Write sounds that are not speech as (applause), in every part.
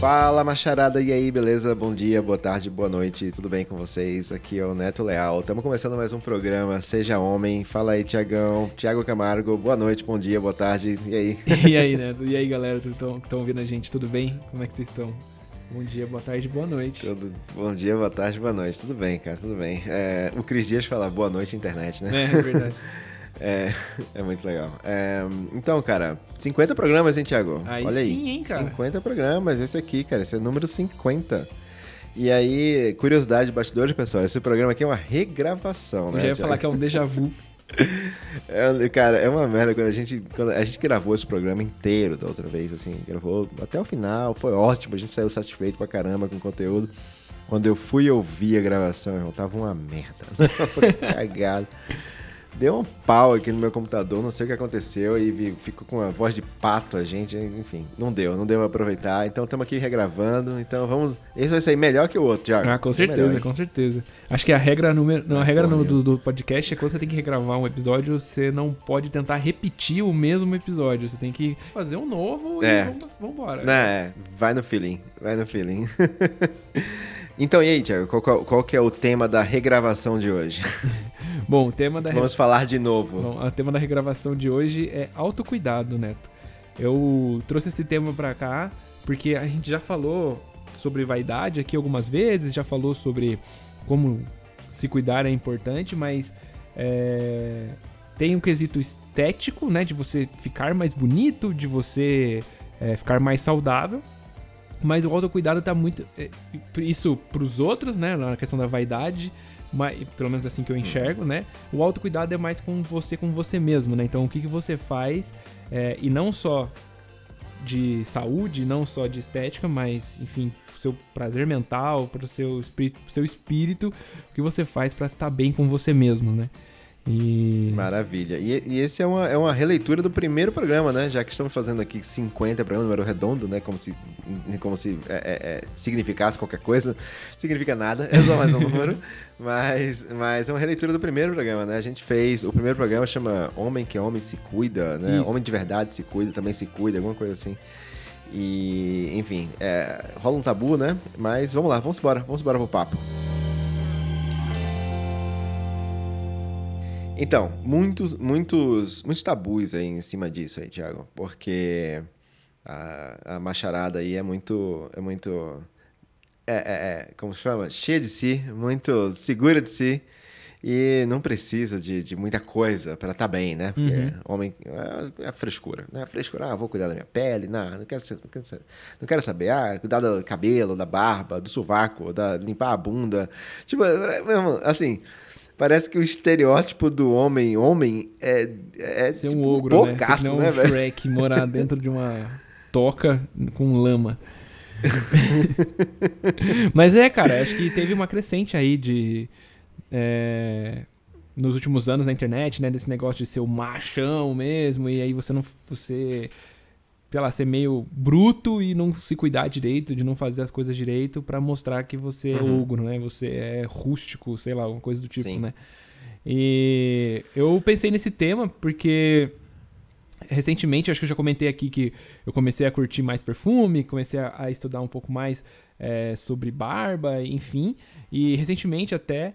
Fala macharada, e aí, beleza? Bom dia, boa tarde, boa noite, tudo bem com vocês? Aqui é o Neto Leal, estamos começando mais um programa Seja Homem. Fala aí, Tiagão, Tiago Camargo, boa noite, bom dia, boa tarde, e aí? (laughs) e aí, Neto? E aí, galera que estão ouvindo a gente, tudo bem? Como é que vocês estão? Bom dia, boa tarde, boa noite. Tudo, bom dia, boa tarde, boa noite, tudo bem, cara, tudo bem. É, o Cris Dias fala boa noite, internet, né? É, é verdade. (laughs) É, é muito legal. É, então, cara, 50 programas, hein, Thiago? Aí Olha sim, aí. hein, cara? 50 programas, esse aqui, cara, esse é o número 50. E aí, curiosidade de bastidores, pessoal, esse programa aqui é uma regravação, Eu né? já ia Thiago? falar que é um déjà vu. (laughs) É, cara, é uma merda quando a gente quando a gente gravou esse programa inteiro da outra vez, assim, gravou até o final, foi ótimo, a gente saiu satisfeito pra caramba com o conteúdo. Quando eu fui ouvir a gravação, irmão, tava uma merda. (laughs) Foi cagado. Deu um pau aqui no meu computador, não sei o que aconteceu e ficou com a voz de pato a gente, enfim, não deu, não deu pra aproveitar. Então estamos aqui regravando, então vamos, esse vai sair melhor que o outro, Thiago. Ah, com certeza, com certeza. Acho que a regra, número, não, a regra no- do, do podcast é quando você tem que regravar um episódio, você não pode tentar repetir o mesmo episódio. Você tem que fazer um novo É. e vamos, vambora. É, vai no feeling, vai no feeling. (laughs) então, e aí, Thiago, qual, qual- qual que é o tema da regravação de hoje? (laughs) Bom, o tema da, Vamos falar de novo. bom, o tema da regravação de hoje é autocuidado, Neto. Eu trouxe esse tema pra cá porque a gente já falou sobre vaidade aqui algumas vezes, já falou sobre como se cuidar é importante, mas é, tem um quesito estético, né? De você ficar mais bonito, de você é, ficar mais saudável. Mas o autocuidado tá muito. é, Isso pros outros, né? Na questão da vaidade. Mas, pelo menos assim que eu enxergo, né? O autocuidado é mais com você, com você mesmo, né? Então, o que, que você faz, é, e não só de saúde, não só de estética, mas, enfim, pro seu prazer mental, para o seu espírito, pro seu espírito, o que você faz para estar bem com você mesmo, né? E. Maravilha. E, e esse é uma, é uma releitura do primeiro programa, né? Já que estamos fazendo aqui 50 programa, número redondo, né? Como se, como se é, é, é, significasse qualquer coisa. (laughs) Significa nada, é só mais um número. (laughs) mas, mas é uma releitura do primeiro programa, né? A gente fez. O primeiro programa chama Homem que Homem se Cuida, né? Isso. Homem de verdade se cuida, também se cuida, alguma coisa assim. E, enfim, é, rola um tabu, né? Mas vamos lá, vamos embora, vamos embora pro papo. Então, muitos, muitos, muitos tabus aí em cima disso aí, Thiago, porque a, a macharada aí é muito, é muito, é, é, é, como se chama? Cheia de si, muito segura de si e não precisa de, de muita coisa para estar bem, né? Porque Uhum. homem é, é frescura, né? Frescura, ah, vou cuidar da minha pele, não, não quero, ser- não quero, ser- não quero saber, ah, cuidar do cabelo, da barba, do sovaco, da limpar a bunda, tipo, é, mesmo, assim. Parece que o estereótipo do homem, homem, é, é Ser tipo, um ogro, né? porcaço, Ser que nem né, um velho? Shrek morar dentro de uma toca com lama. (laughs) Mas é, cara, acho que teve uma crescente aí de. é, nos últimos anos na internet, né? Desse negócio de ser o machão mesmo, e aí você não. Você. Sei lá, ser meio bruto e não se cuidar direito, de não fazer as coisas direito pra mostrar que você é Uhum. ogro, né? Você é rústico, sei lá, alguma coisa do tipo, Sim. né? E eu pensei nesse tema porque recentemente, acho que eu já comentei aqui que eu comecei a curtir mais perfume, comecei a, a estudar um pouco mais é, sobre barba, enfim. E recentemente, até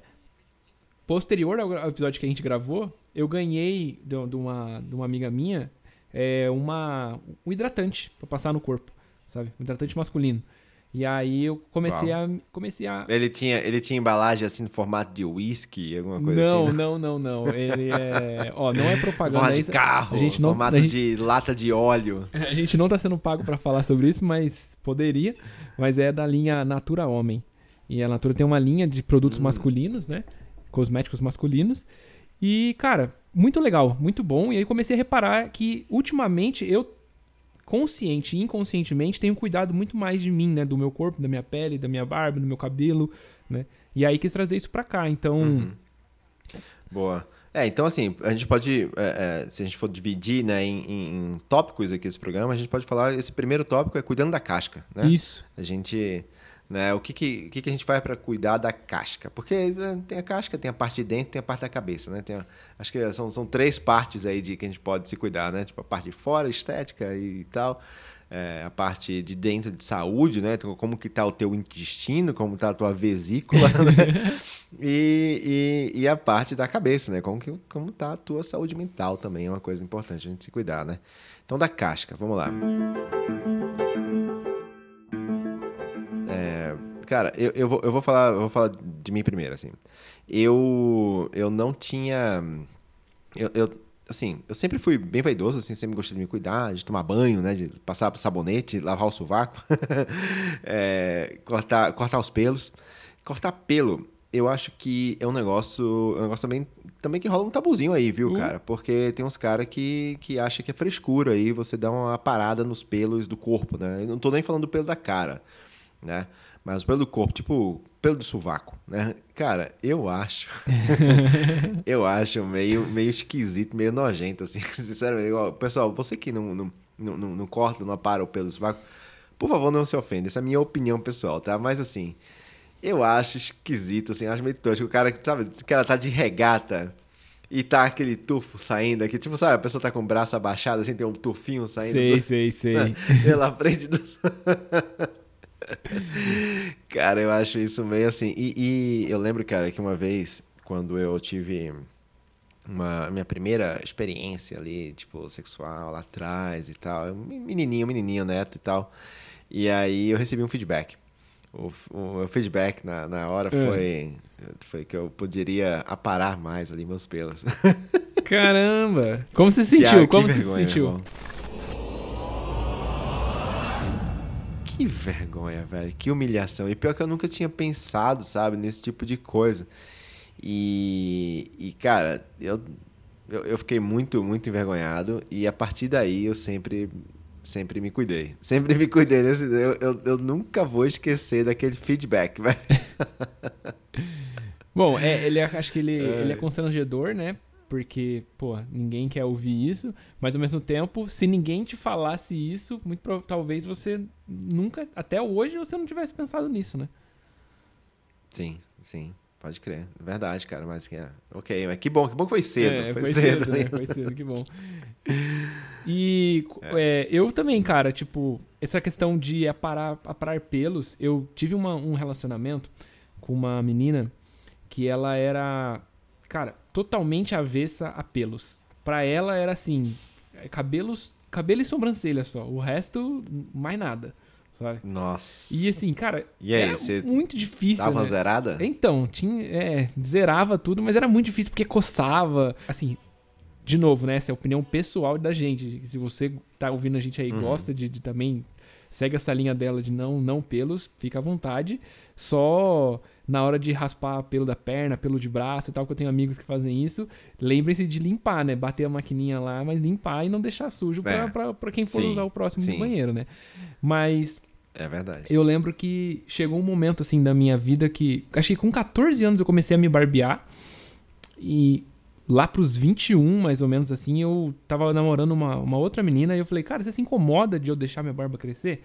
posterior ao, ao episódio que a gente gravou, eu ganhei de, de uma, de uma amiga minha é, uma, um hidratante pra passar no corpo, sabe? Um hidratante masculino. E aí eu comecei a. Comecei a. Ele tinha, ele tinha embalagem assim no formato de whisky, alguma coisa Não, assim. né? não, não, não. Ele é. Ó, não é propaganda. Formato de isso- carro, a gente não- formato gente- de lata de óleo. (laughs) A gente não tá sendo pago pra falar sobre isso, mas poderia. Mas é da linha Natura Homem. E a Natura tem uma linha de produtos masculinos, né? Cosméticos masculinos. E, cara, muito legal, muito bom. E aí comecei a reparar que ultimamente eu, consciente e inconscientemente, tenho cuidado muito mais de mim, né? Do meu corpo, da minha pele, da minha barba, do meu cabelo, né? E aí quis trazer isso pra cá. Então, Uhum. Boa. É, então assim, a gente pode, é, é, se a gente for dividir né, em, em- em tópicos aqui esse programa, a gente pode falar, esse primeiro tópico é cuidando da casca, né? isso. A gente, né, o que que, o que que a gente faz para cuidar da casca? Porque né, tem a casca, tem a parte de dentro, tem a parte da cabeça, né? Tem a- acho que são, são três partes aí de que a gente pode se cuidar, né? Tipo, a parte de fora, estética e tal. é, a parte de dentro de saúde, né? Então, como que tá o teu intestino, como tá a tua vesícula, (laughs) né? (laughs) e, e, e, a parte da cabeça, né? Como, que, como tá a tua saúde mental também é uma coisa importante a gente se cuidar, né? Então, da casca, vamos lá. É, cara, eu, eu, vou, eu, vou falar, eu vou falar de mim primeiro, assim. Eu, eu não tinha... Eu, eu, assim, eu sempre fui bem vaidoso, assim, sempre gostei de me cuidar, de tomar banho, né, de passar sabonete, lavar o sovaco, (laughs) é, cortar, cortar os pelos. Cortar pelo, eu acho que é um negócio, é um negócio também, também que rola um tabuzinho aí, viu, uh. cara? Porque tem uns caras que, que acham que é frescura aí você dá uma parada nos pelos do corpo, né? Eu não tô nem falando do pelo da cara, né? Mas pelo corpo, tipo, pelo do sovaco, né? Cara, eu acho. (laughs) eu acho meio, meio esquisito, meio nojento, assim. (laughs) Sinceramente, pessoal, você que não, não, não, não corta, não apara o pelo do sovaco, por favor, não se ofenda. Essa é a minha opinião pessoal, tá? Mas assim, eu acho esquisito, assim, acho meio tosco. O cara, sabe, o cara tá de regata e tá aquele tufo saindo aqui. Tipo, sabe, a pessoa tá com o braço abaixado, assim, tem um tufinho saindo. Sei, do... sei, sei. (laughs) Pela frente do. (laughs) cara, eu acho isso meio assim. E, e, eu lembro, cara, que uma vez, quando eu tive uma minha primeira experiência ali, tipo, sexual lá atrás e tal, menininho, menininho, neto e tal. E aí eu recebi um feedback. O, o, o feedback na, na hora é. foi, foi que eu poderia aparar mais ali meus pelos. (laughs) Caramba! Como você se sentiu? Como você se sentiu? Que vergonha, velho. Que humilhação. E pior que eu nunca tinha pensado, sabe, nesse tipo de coisa. E, e cara, eu, eu, eu, fiquei muito, muito envergonhado. E a partir daí eu sempre, sempre me cuidei. (laughs) Sempre me cuidei. Nesse, eu, eu, eu nunca vou esquecer daquele feedback, (laughs) velho. Bom, é, ele, é, acho que ele é. ele é constrangedor, né? Porque, pô, ninguém quer ouvir isso, mas ao mesmo tempo, se ninguém te falasse isso, muito talvez você nunca, até hoje, você não tivesse pensado nisso, né? Sim, sim. Pode crer. Verdade, cara. Mas é. Ok, mas que bom, que bom que foi cedo. É, foi, foi, cedo, cedo né? Foi cedo, que bom. (laughs) E é. É, eu também, cara, tipo, essa questão de aparar, aparar pelos, eu tive uma, um relacionamento com uma menina que ela era cara, totalmente avessa a pelos. Pra ela era assim, cabelos, cabelo e sobrancelha só. O resto, mais nada. Sabe? Nossa. E assim, cara, e aí, era muito difícil. Tava né? zerada? Então, tinha, é, zerava tudo, mas era muito difícil porque coçava. Assim, de novo, né? Essa é a opinião pessoal da gente. Se você tá ouvindo a gente aí e uhum. gosta de, de, também. Segue essa linha dela de não, não pelos, fica à vontade. Só na hora de raspar pelo da perna, pelo de braço e tal, que eu tenho amigos que fazem isso, lembrem-se de limpar, né? Bater a maquininha lá, mas limpar e não deixar sujo é. pra, pra, quem for sim, usar o próximo sim. banheiro, né? Mas. É verdade. Eu lembro que chegou um momento, assim, da minha vida que. Acho que com 14 anos eu comecei a me barbear. E lá pros 21, mais ou menos assim, eu tava namorando uma, uma outra menina e eu falei, cara, você se incomoda de eu deixar minha barba crescer?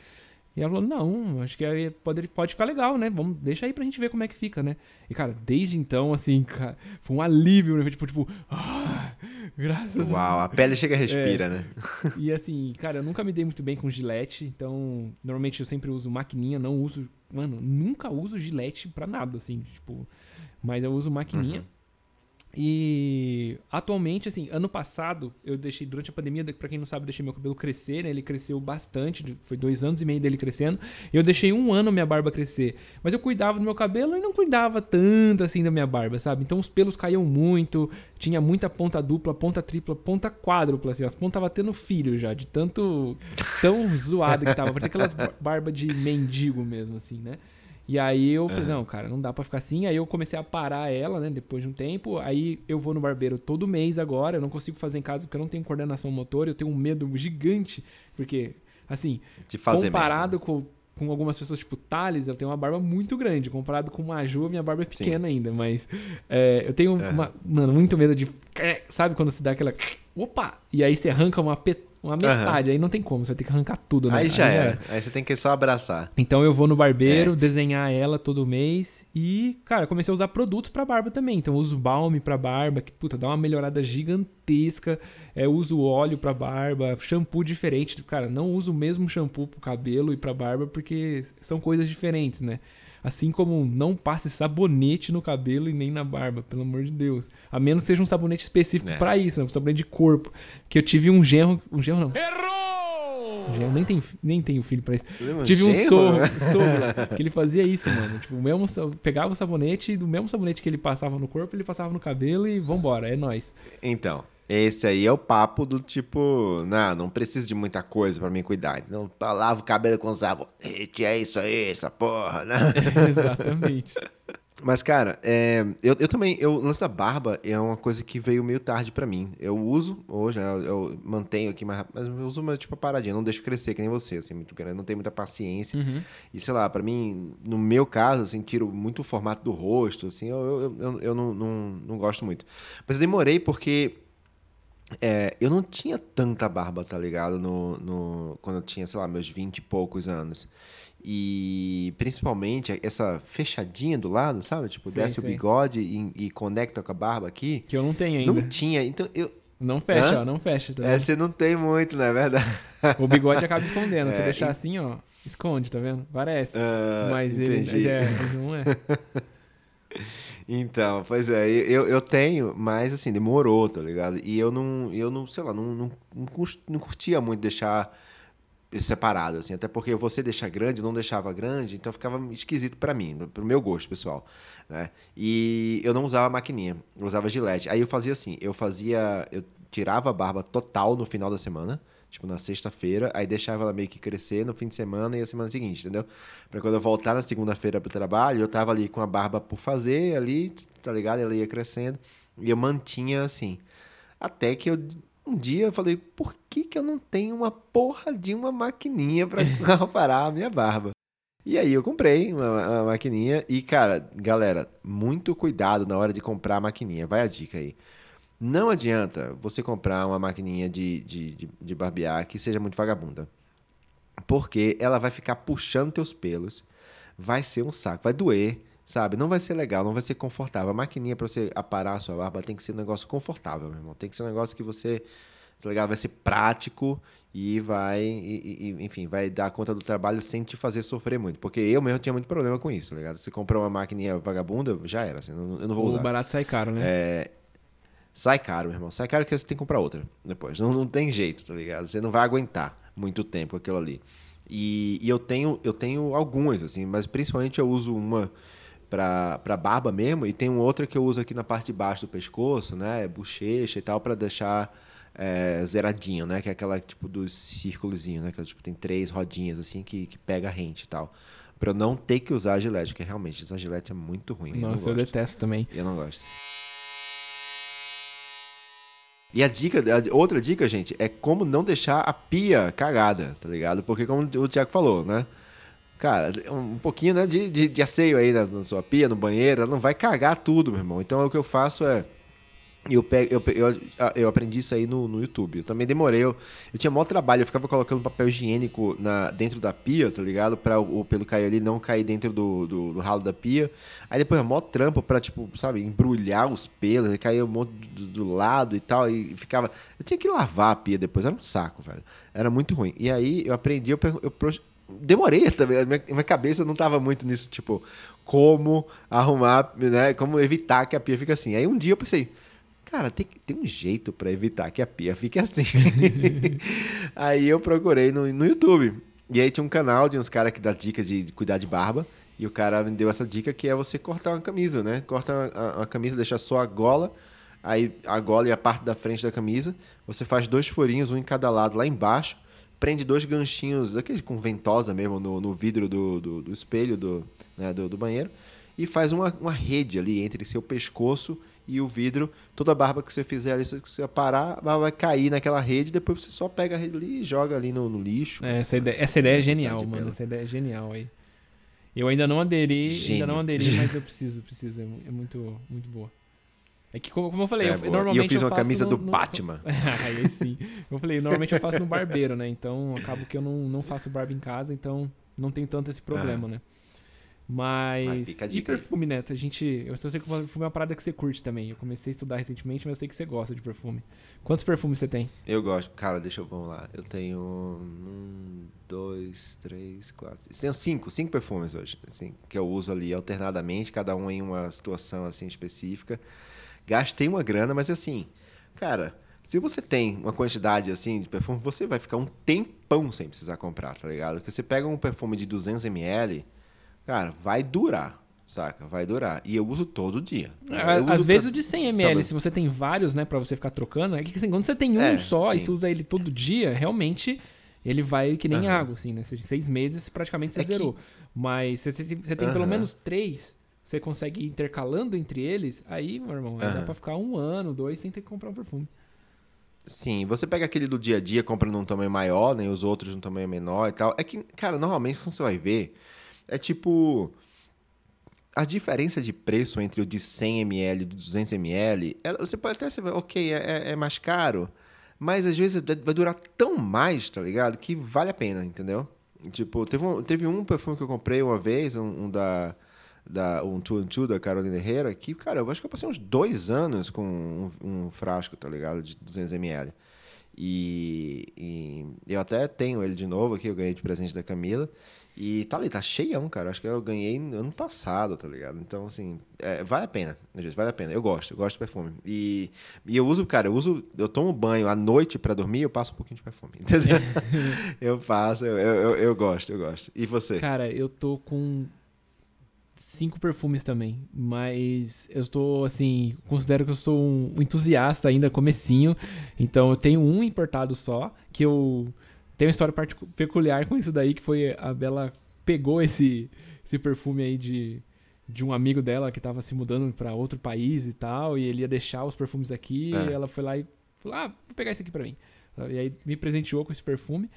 E ela falou, não, acho que aí pode, pode ficar legal, né? Vamos, deixa aí pra gente ver como é que fica, né? E, cara, desde então, assim, cara, foi um alívio, né? Tipo, tipo, ah, graças Uau, a... a pele chega e respira, é. né? E assim, cara, eu nunca me dei muito bem com gilete, então, normalmente eu sempre uso maquininha, não uso, mano, nunca uso gilete pra nada, assim, tipo, mas eu uso maquininha. Uhum. E atualmente, assim, ano passado, eu deixei, durante a pandemia, para quem não sabe, eu deixei meu cabelo crescer, né? Ele cresceu bastante, foi dois anos e meio dele crescendo. Eu deixei um ano minha barba crescer. Mas eu cuidava do meu cabelo e não cuidava tanto assim da minha barba, sabe? Então os pelos caíam muito, tinha muita ponta dupla, ponta tripla, ponta quádrupla, assim. As pontas tava tendo filho já, de tanto. tão zoado que tava. Parecia aquelas barbas de mendigo mesmo, assim, né? E aí eu falei, não, cara, não dá para ficar assim. Aí eu comecei a parar ela, né, depois de um tempo. Aí eu vou no barbeiro todo mês agora. Eu não consigo fazer em casa porque eu não tenho coordenação motor. Eu tenho um medo gigante. Porque, assim, comparado com, com algumas pessoas, tipo Thales, eu tenho uma barba muito grande. Comparado com Maju, minha barba é pequena Sim. ainda. Mas é, eu tenho, uma, mano, muito medo de... Sabe quando você dá aquela... Opa! E aí você arranca uma, uma metade. Aí não tem como, você vai ter que arrancar tudo, né? Aí já era. Aí você tem que só abraçar. Então eu vou no barbeiro, desenhar ela todo mês e, cara, comecei a usar produtos pra barba também. Então eu uso balme pra barba, que, puta, dá uma melhorada gigantesca. É, uso óleo pra barba, shampoo diferente. Cara, não uso o mesmo shampoo pro cabelo e pra barba porque são coisas diferentes, né? Assim como não passe sabonete no cabelo e nem na barba, pelo amor de Deus. A menos seja um sabonete específico É. pra isso, né? um sabonete de corpo. Que eu tive um genro. Um genro não. Errou! Um genro, nem tenho, nem tenho filho pra isso. Um Tive um genro? sogro, sogro que ele fazia isso, mano. Tipo, o mesmo, pegava o sabonete e do mesmo sabonete que ele passava no corpo, ele passava no cabelo e vambora, é nóis. Então, esse aí é o papo do tipo, não, não preciso de muita coisa pra me cuidar. Não lavo o cabelo com sabonete, é isso aí, essa porra, né? (laughs) Exatamente. (laughs) Mas, cara, é, eu, eu também, eu, o lance da barba é uma coisa que veio meio tarde pra mim. Eu uso hoje, né, eu, eu mantenho aqui, mais, mas eu uso uma, tipo, paradinha, não deixo crescer que nem você, assim, muito grande, não tenho muita paciência. Uhum. E, sei lá, pra mim, no meu caso, assim, tiro muito o formato do rosto, assim, eu, eu, eu, eu não, não, não gosto muito. Mas eu demorei porque é, eu não tinha tanta barba, tá ligado? No, no, quando eu tinha, sei lá, meus 20 e poucos anos. E principalmente essa fechadinha do lado, sabe? Tipo, Sei, desce o sei. bigode e, e conecta com a barba aqui. Que eu não tenho ainda. Não Não, tinha. Então, eu. fecha, Hã? ó, não fecha. Tá É, você não tem muito, não é verdade? O bigode acaba escondendo. (laughs) Se É, deixar e- assim, ó, esconde, tá vendo? Parece. Ah, mas ele mas é, mas não é. (laughs) Então, pois é, eu, eu tenho, mas assim, demorou, tá ligado? E eu não, eu não, sei lá, não, não, não, curtia muito deixar separado, assim, até porque você deixar grande, eu não deixava grande, então ficava esquisito pra mim, pro meu gosto, pessoal, né? E eu não usava maquininha, eu usava gilete. Aí eu fazia assim, eu fazia, eu tirava a barba total no final da semana, tipo na sexta-feira, aí deixava ela meio que crescer no fim de semana e a semana seguinte, entendeu? Pra quando eu voltar na segunda-feira pro trabalho, eu tava ali com a barba por fazer ali, tá ligado? Ela ia crescendo e eu mantinha assim. Até que eu um dia eu falei, por que que eu não tenho uma porra de uma maquininha pra (laughs) parar a minha barba? E aí eu comprei uma, uma maquininha e, cara, galera, muito cuidado na hora de comprar a maquininha. Vai a dica aí. Não adianta você comprar uma maquininha de, de, de, de barbear que seja muito vagabunda. Porque ela vai ficar puxando teus pelos. Vai ser um saco, vai doer, sabe? Não vai ser legal, não vai ser confortável. A maquininha pra você aparar a sua barba tem que ser um negócio confortável, meu irmão. Tem que ser um negócio que você, tá ligado? Vai ser prático e vai, e- e- enfim, vai dar conta do trabalho sem te fazer sofrer muito. Porque eu mesmo tinha muito problema com isso, tá ligado? Você comprar uma maquininha vagabunda, já era, assim, eu não, vou O usar. barato sai caro, né? Sai caro, meu irmão. Sai caro que você tem que comprar outra depois. Não, não tem jeito, tá ligado? Você não vai aguentar muito tempo aquilo ali. E, e eu tenho eu tenho algumas, assim, mas principalmente eu uso uma pra, pra barba mesmo, e tem outra que eu uso aqui na parte de baixo do pescoço, né? Bochecha e tal, pra deixar é, zeradinho, né? Que é aquela tipo dos círculozinho, né? Que tipo, tem três rodinhas assim que, que pega a rente e tal. Pra eu não ter que usar a gilete, porque realmente essa gilete é muito ruim. eu Nossa, eu gosto. detesto também. Eu não gosto. E a dica, a outra dica, gente, é como não deixar a pia cagada, tá ligado? Porque como o Thiago falou, né? Cara, um pouquinho né, de, de, de asseio aí na, na sua pia, no banheiro, ela não vai cagar tudo, meu irmão. Então o que eu faço é. Eu, pego, eu, eu, eu aprendi isso aí no, no YouTube. Eu também demorei. Eu, eu tinha maior trabalho. Eu ficava colocando papel higiênico na, dentro da pia, tá ligado? Pra o, pelo cair ali não cair dentro do, do, do ralo da pia. Aí depois, mó trampo pra, tipo, sabe, embrulhar os pelos. Aí caía um monte do, do lado e tal. E ficava. Eu tinha que lavar a pia depois. Era um saco, velho. Era muito ruim. E aí eu aprendi, eu, eu demorei (laughs) também. Minha, minha cabeça não tava muito nisso, tipo, como arrumar, né? Como evitar que a pia fique assim. Aí um dia eu pensei. Cara, tem, tem um jeito pra evitar que a pia fique assim. (laughs) aí eu procurei no, no YouTube. E aí tinha um canal de uns caras que dá dica de, de cuidar de barba. E o cara me deu essa dica que é você cortar uma camisa, né? Corta a, a camisa, deixa só a gola. Aí a gola e a parte da frente da camisa. Você faz dois furinhos, um em cada lado lá embaixo. Prende dois ganchinhos, daquele com ventosa mesmo, no, no vidro do, do, do espelho do, né, do, do banheiro. E faz uma, uma rede ali entre seu pescoço e o vidro. Toda a barba que você fizer ali, se você parar, a barba vai cair naquela rede. Depois você só pega a rede ali e joga ali no, no lixo. É, essa, ideia, essa ideia é genial, de mano. Essa ideia é genial aí. Eu ainda não aderi, ainda Gênio. não aderi, (laughs) mas eu preciso, preciso. É é muito, muito boa. É que, como, como eu falei, É, eu, normalmente e eu fiz uma faço camisa no- do no- Batman. (laughs) Aí sim. Como eu falei, normalmente eu faço no barbeiro, né? Então acabo que eu não, não faço barba em casa, então não tem tanto esse problema, né? Mas. Mas e dica aí. perfume, Neto? A gente. Eu sei que perfume é uma parada que você curte também. Eu comecei a estudar recentemente, mas eu sei que você gosta de perfume. Quantos perfumes você tem? Eu gosto. Cara, deixa eu. Vamos lá. Eu tenho. Um, dois, três, quatro. Eu tenho cinco, cinco perfumes hoje. Assim, que eu uso ali alternadamente, cada um em uma situação assim específica. Gastei uma grana, mas assim, cara. Se você tem uma quantidade assim de perfume, você vai ficar um tempão sem precisar comprar, tá ligado? Porque você pega um perfume de 200ml, cara, vai durar, saca? Vai durar. E eu uso todo dia. Às uso vezes pra- o de 100ml, sabe? se você tem vários, né, pra você ficar trocando, é que assim, quando você tem um É, só e sim. você usa ele todo dia, realmente ele vai que nem Aham. água, assim, né? Seis meses praticamente você É que- zerou. Mas se você tem, tem pelo menos três, você consegue ir intercalando entre eles, aí, meu irmão, aí dá pra ficar um ano, dois, sem ter que comprar um perfume. Sim, você pega aquele do dia a dia, compra num tamanho maior, né? e Os outros num tamanho menor e tal. É que, cara, normalmente quando você vai ver, é tipo. A diferença de preço entre o de 100ml e o de 200ml, ela- você pode até ser, ok, é, é- é mais caro, mas às vezes vai durar tão mais, tá ligado? Que vale a pena, entendeu? Tipo, teve um, teve um perfume que eu comprei uma vez, um, um da, da um Two and da Carolina Herrera, que, cara, eu acho que eu passei uns dois anos com um, um frasco, tá ligado? De 200ml. E, e eu até tenho ele de novo aqui, eu ganhei de presente da Camila. E tá ali, tá cheião, cara. Acho que eu ganhei ano passado, tá ligado? Então, assim, é, vale a pena, gente? Vale a pena. Eu gosto, eu gosto de perfume. E, e eu uso, cara, eu uso, eu tomo banho à noite pra dormir, eu passo um pouquinho de perfume, (laughs) entendeu? (laughs) eu passo, eu, eu, eu, eu gosto, eu gosto. E você? Cara, eu tô com cinco perfumes também, mas eu estou assim, considero que eu sou um entusiasta ainda, comecinho, então eu tenho um importado só, que eu tenho uma história peculiar com isso daí, que foi a Bela pegou esse, esse perfume aí de, de um amigo dela que tava se mudando pra outro país e tal, e ele ia deixar os perfumes aqui, É. e ela foi lá e falou, ah, vou pegar esse aqui pra mim. E aí me presenteou com esse perfume,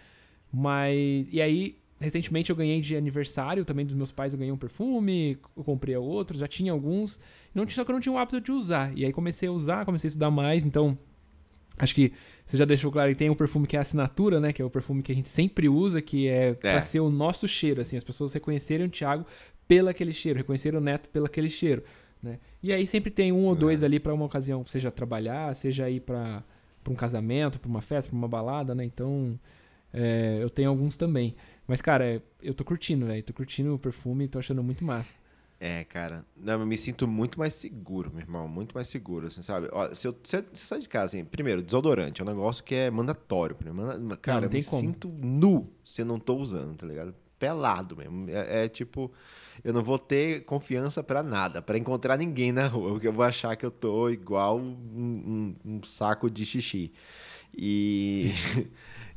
mas... E aí Recentemente eu ganhei de aniversário também dos meus pais, eu ganhei um perfume, eu comprei outros, já tinha alguns, não, só que eu não tinha o hábito de usar. E aí comecei a usar, comecei a estudar mais, então acho que você já deixou claro que tem um perfume que é a assinatura, né, que é o perfume que a gente sempre usa, que é, pra ser o nosso cheiro, assim, as pessoas reconhecerem o Thiago pelo aquele cheiro, reconhecerem o Neto pelo aquele cheiro, né? E aí sempre tem um ou dois ali pra uma ocasião, seja trabalhar, seja ir pra um casamento, pra uma festa, pra uma balada, né? Então, é, eu tenho alguns também. Mas, cara, é, eu tô curtindo, velho. Tô curtindo o perfume, tô achando muito massa. É, cara. Não, eu me sinto muito mais seguro, meu irmão. Muito mais seguro, assim, sabe? Ó, se eu, se eu- se eu sair de casa, assim, primeiro, desodorante é um negócio que é mandatório. Manda- cara, não eu tem me como. sinto nu se eu não tô usando, tá ligado? Pelado mesmo. É, é tipo, eu não vou ter confiança pra nada, pra encontrar ninguém na rua, porque eu vou achar que eu tô igual um, um- um saco de xixi. E, (laughs)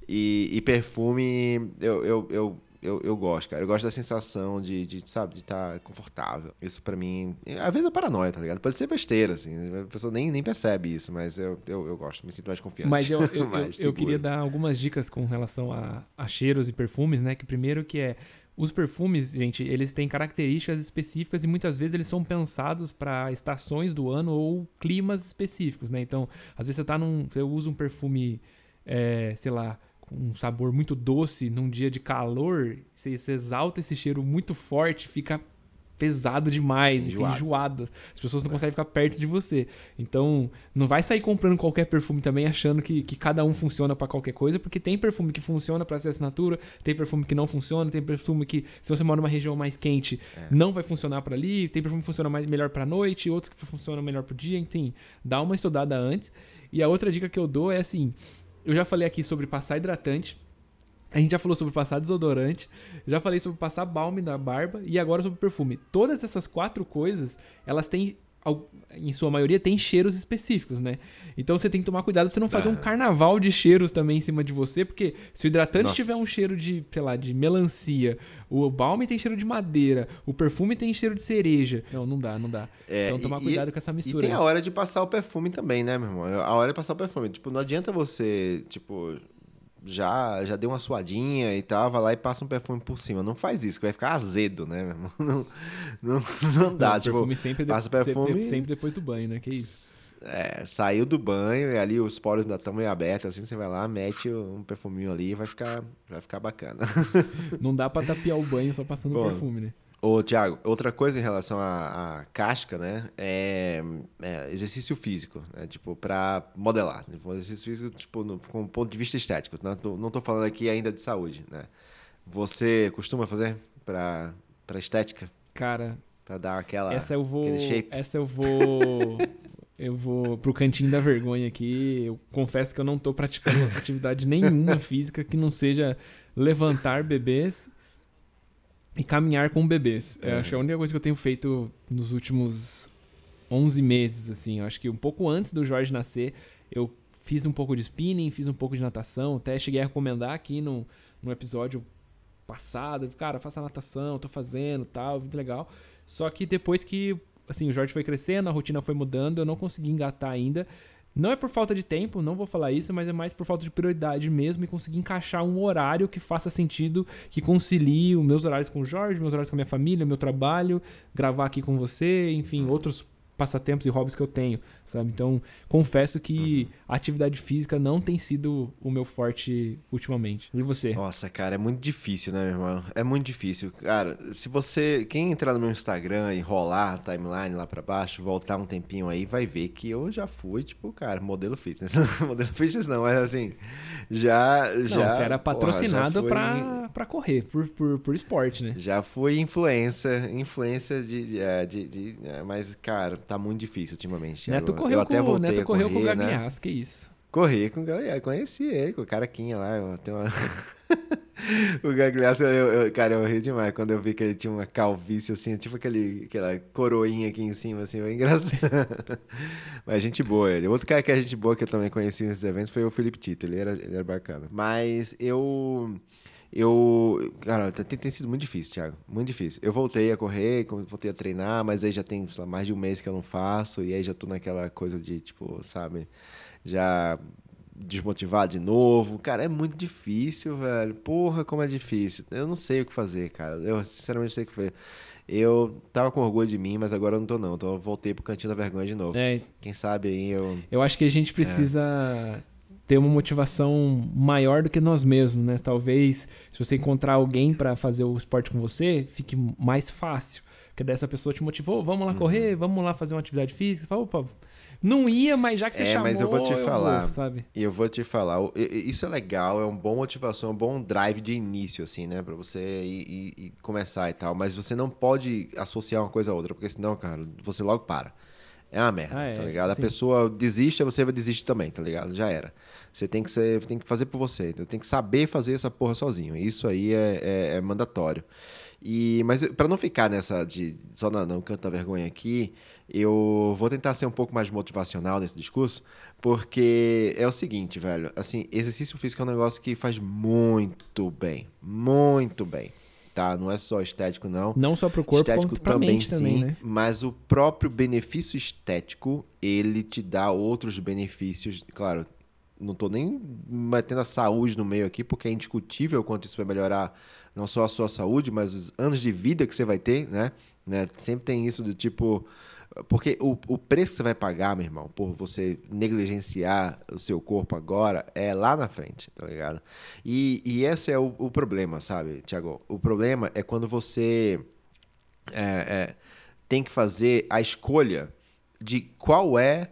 e, e perfume, eu, eu, eu, eu, eu gosto, cara. Eu gosto da sensação de, de sabe, de estar confortável. Isso pra mim, às vezes é paranoia, tá ligado? Pode ser besteira, assim. A pessoa nem, nem percebe isso, mas eu, eu, eu gosto, me sinto mais confiante. Mas eu, (laughs) eu, eu, mais eu seguro. queria dar algumas dicas com relação a, a cheiros e perfumes, né? Que primeiro que é... Os perfumes, gente, eles têm características específicas e muitas vezes eles são pensados para estações do ano ou climas específicos, né? Então, às vezes você tá num... Você usa um perfume, é, sei lá, um sabor muito doce num dia de calor, você, você exalta esse cheiro muito forte, fica pesado demais, fica Enjoado. enjoado. As pessoas não conseguem ficar perto de você. Então, não vai sair comprando qualquer perfume também achando que, que cada um funciona pra qualquer coisa, porque tem perfume que funciona pra ser assinatura, tem perfume que não funciona, tem perfume que se você mora numa região mais quente, não vai funcionar pra ali, tem perfume que funciona mais, melhor pra noite, outros que funcionam melhor pro dia, enfim, dá uma estudada antes. E a outra dica que eu dou é assim, eu já falei aqui sobre passar hidratante, a gente já falou sobre passar desodorante, já falei sobre passar balme na barba e agora sobre perfume. Todas essas quatro coisas, elas têm, em sua maioria, têm cheiros específicos, né? Então você tem que tomar cuidado pra você não fazer um carnaval de cheiros também em cima de você, porque se o hidratante Nossa. tiver um cheiro de, sei lá, de melancia, o balme tem cheiro de madeira, o perfume tem cheiro de cereja. Não, não dá, não dá. É, então tomar e- cuidado com essa E mistura. tem aí. a hora de passar o perfume também, né, meu irmão? A hora de passar o perfume. Tipo, não adianta você, tipo, já, já deu uma suadinha e tal, vai lá e passa um perfume por cima. Não faz isso, que vai ficar azedo, né, meu irmão? (laughs) Não, não, não dá. Não, tipo, perfume sempre, passa perfume- sempre depois do banho, né? Que isso. É, saiu do banho e ali os poros ainda estão meio abertos, assim, você vai lá, mete um perfuminho ali e vai ficar, vai ficar bacana. Não dá pra tapiar o banho só passando (laughs) Bom, perfume, né? Ô, Thiago, outra coisa em relação à, à casca, né? É, é, exercício físico, né? Tipo, pra modelar. Tipo, exercício físico, tipo, no, com um ponto de vista estético. Não tô, não tô falando aqui ainda de saúde, né? Você costuma fazer pra, pra estética? Cara... Pra dar aquela... Essa eu vou... Essa eu vou... (laughs) Eu vou pro cantinho da vergonha aqui. Eu confesso que eu não tô praticando (laughs) atividade nenhuma física que não seja levantar bebês e caminhar com bebês. É. Acho que é a única coisa que eu tenho feito nos últimos 11 meses, assim. Eu acho que um pouco antes do Jorge nascer, eu fiz um pouco de spinning, fiz um pouco de natação. Até cheguei a recomendar aqui no, no episódio passado. Cara, faça natação, tô fazendo tal, muito legal. Só que depois que assim, o Jorge foi crescendo, a rotina foi mudando, eu não consegui engatar ainda. Não é por falta de tempo, não vou falar isso, mas é mais por falta de prioridade mesmo e conseguir encaixar um horário que faça sentido, que concilie os meus horários com o Jorge, meus horários com a minha família, meu trabalho, gravar aqui com você, enfim, outros passatempos e hobbies que eu tenho, sabe? Então, confesso que a atividade física não tem sido o meu forte ultimamente. E você? Nossa, cara, é muito difícil, né, meu irmão? É muito difícil. Cara, se você, quem entrar no meu Instagram e rolar a timeline lá para baixo, voltar um tempinho aí, vai ver que eu já fui, tipo, cara, modelo fitness. (laughs) modelo fitness não, mas assim, já não, já você era patrocinado para para correr, por, por, por esporte, né? Já fui influência, influência de, de, é, de, de é, mas cara, tá muito difícil ultimamente. Neto eu, correu, eu até com, Neto correu correr, com o Gagliasso, né? que isso. Corri com o Gagliasso, conheci ele, com o caraquinha lá. Eu tenho uma... (laughs) o Gagliasso, eu, eu, cara, eu ri demais quando eu vi que ele tinha uma calvície assim, tipo aquele, aquela coroinha aqui em cima, assim, foi (laughs) engraçado. Mas gente boa ele. Outro cara que é gente boa que eu também conheci nesses eventos foi o Felipe Tito, ele era, ele era bacana. Mas eu... Eu. Cara, tem, tem, sido muito difícil, Thiago. Muito difícil. Eu voltei a correr, voltei a treinar, mas aí já tem lá, mais de um mês que eu não faço, e aí já tô naquela coisa de, tipo, sabe, já desmotivado de novo. Cara, é muito difícil, velho. Porra, como é difícil. Eu não sei o que fazer, cara. Eu sinceramente sei o que fazer. Eu tava com orgulho de mim, mas agora eu não tô não. Então eu voltei pro cantinho da vergonha de novo. É. Quem sabe aí eu. Eu acho que a gente precisa. É ter uma motivação maior do que nós mesmos, né? Talvez se você encontrar alguém para fazer o esporte com você, fique mais fácil. Porque dessa pessoa te motivou, vamos lá uhum. correr, vamos lá fazer uma atividade física. Fala, opa, não ia, mas já que você é, chamou, mas eu vou te falar, vou, sabe? Eu vou te falar, isso é legal, é uma boa motivação, é um bom drive de início, assim, né? Pra você ir, ir, ir começar e tal. Mas você não pode associar uma coisa a outra, porque senão, cara, você logo para. É uma merda, ah, tá é, ligado? Sim. A pessoa desiste, você vai desistir também, tá ligado? Já era. Você tem que, ser, tem que fazer por você. Tem que saber fazer essa porra sozinho. Isso aí é, é, é mandatório. E, mas para não ficar nessa de só não, não canta vergonha aqui, eu vou tentar ser um pouco mais motivacional nesse discurso, porque é o seguinte, velho, assim, exercício físico é um negócio que faz muito bem, muito bem tá? Não é só estético, não. Não só para o corpo, estético também, sim, também, né? Mas o próprio benefício estético, ele te dá outros benefícios. Claro, não estou nem metendo a saúde no meio aqui, porque é indiscutível quanto isso vai melhorar não só a sua saúde, mas os anos de vida que você vai ter, né? né? Sempre tem isso do tipo porque o, o preço que você vai pagar, meu irmão, por você negligenciar o seu corpo agora, é lá na frente, tá ligado? E, e esse é o, o problema, sabe, Tiago? O problema é quando você é, é, tem que fazer a escolha de qual é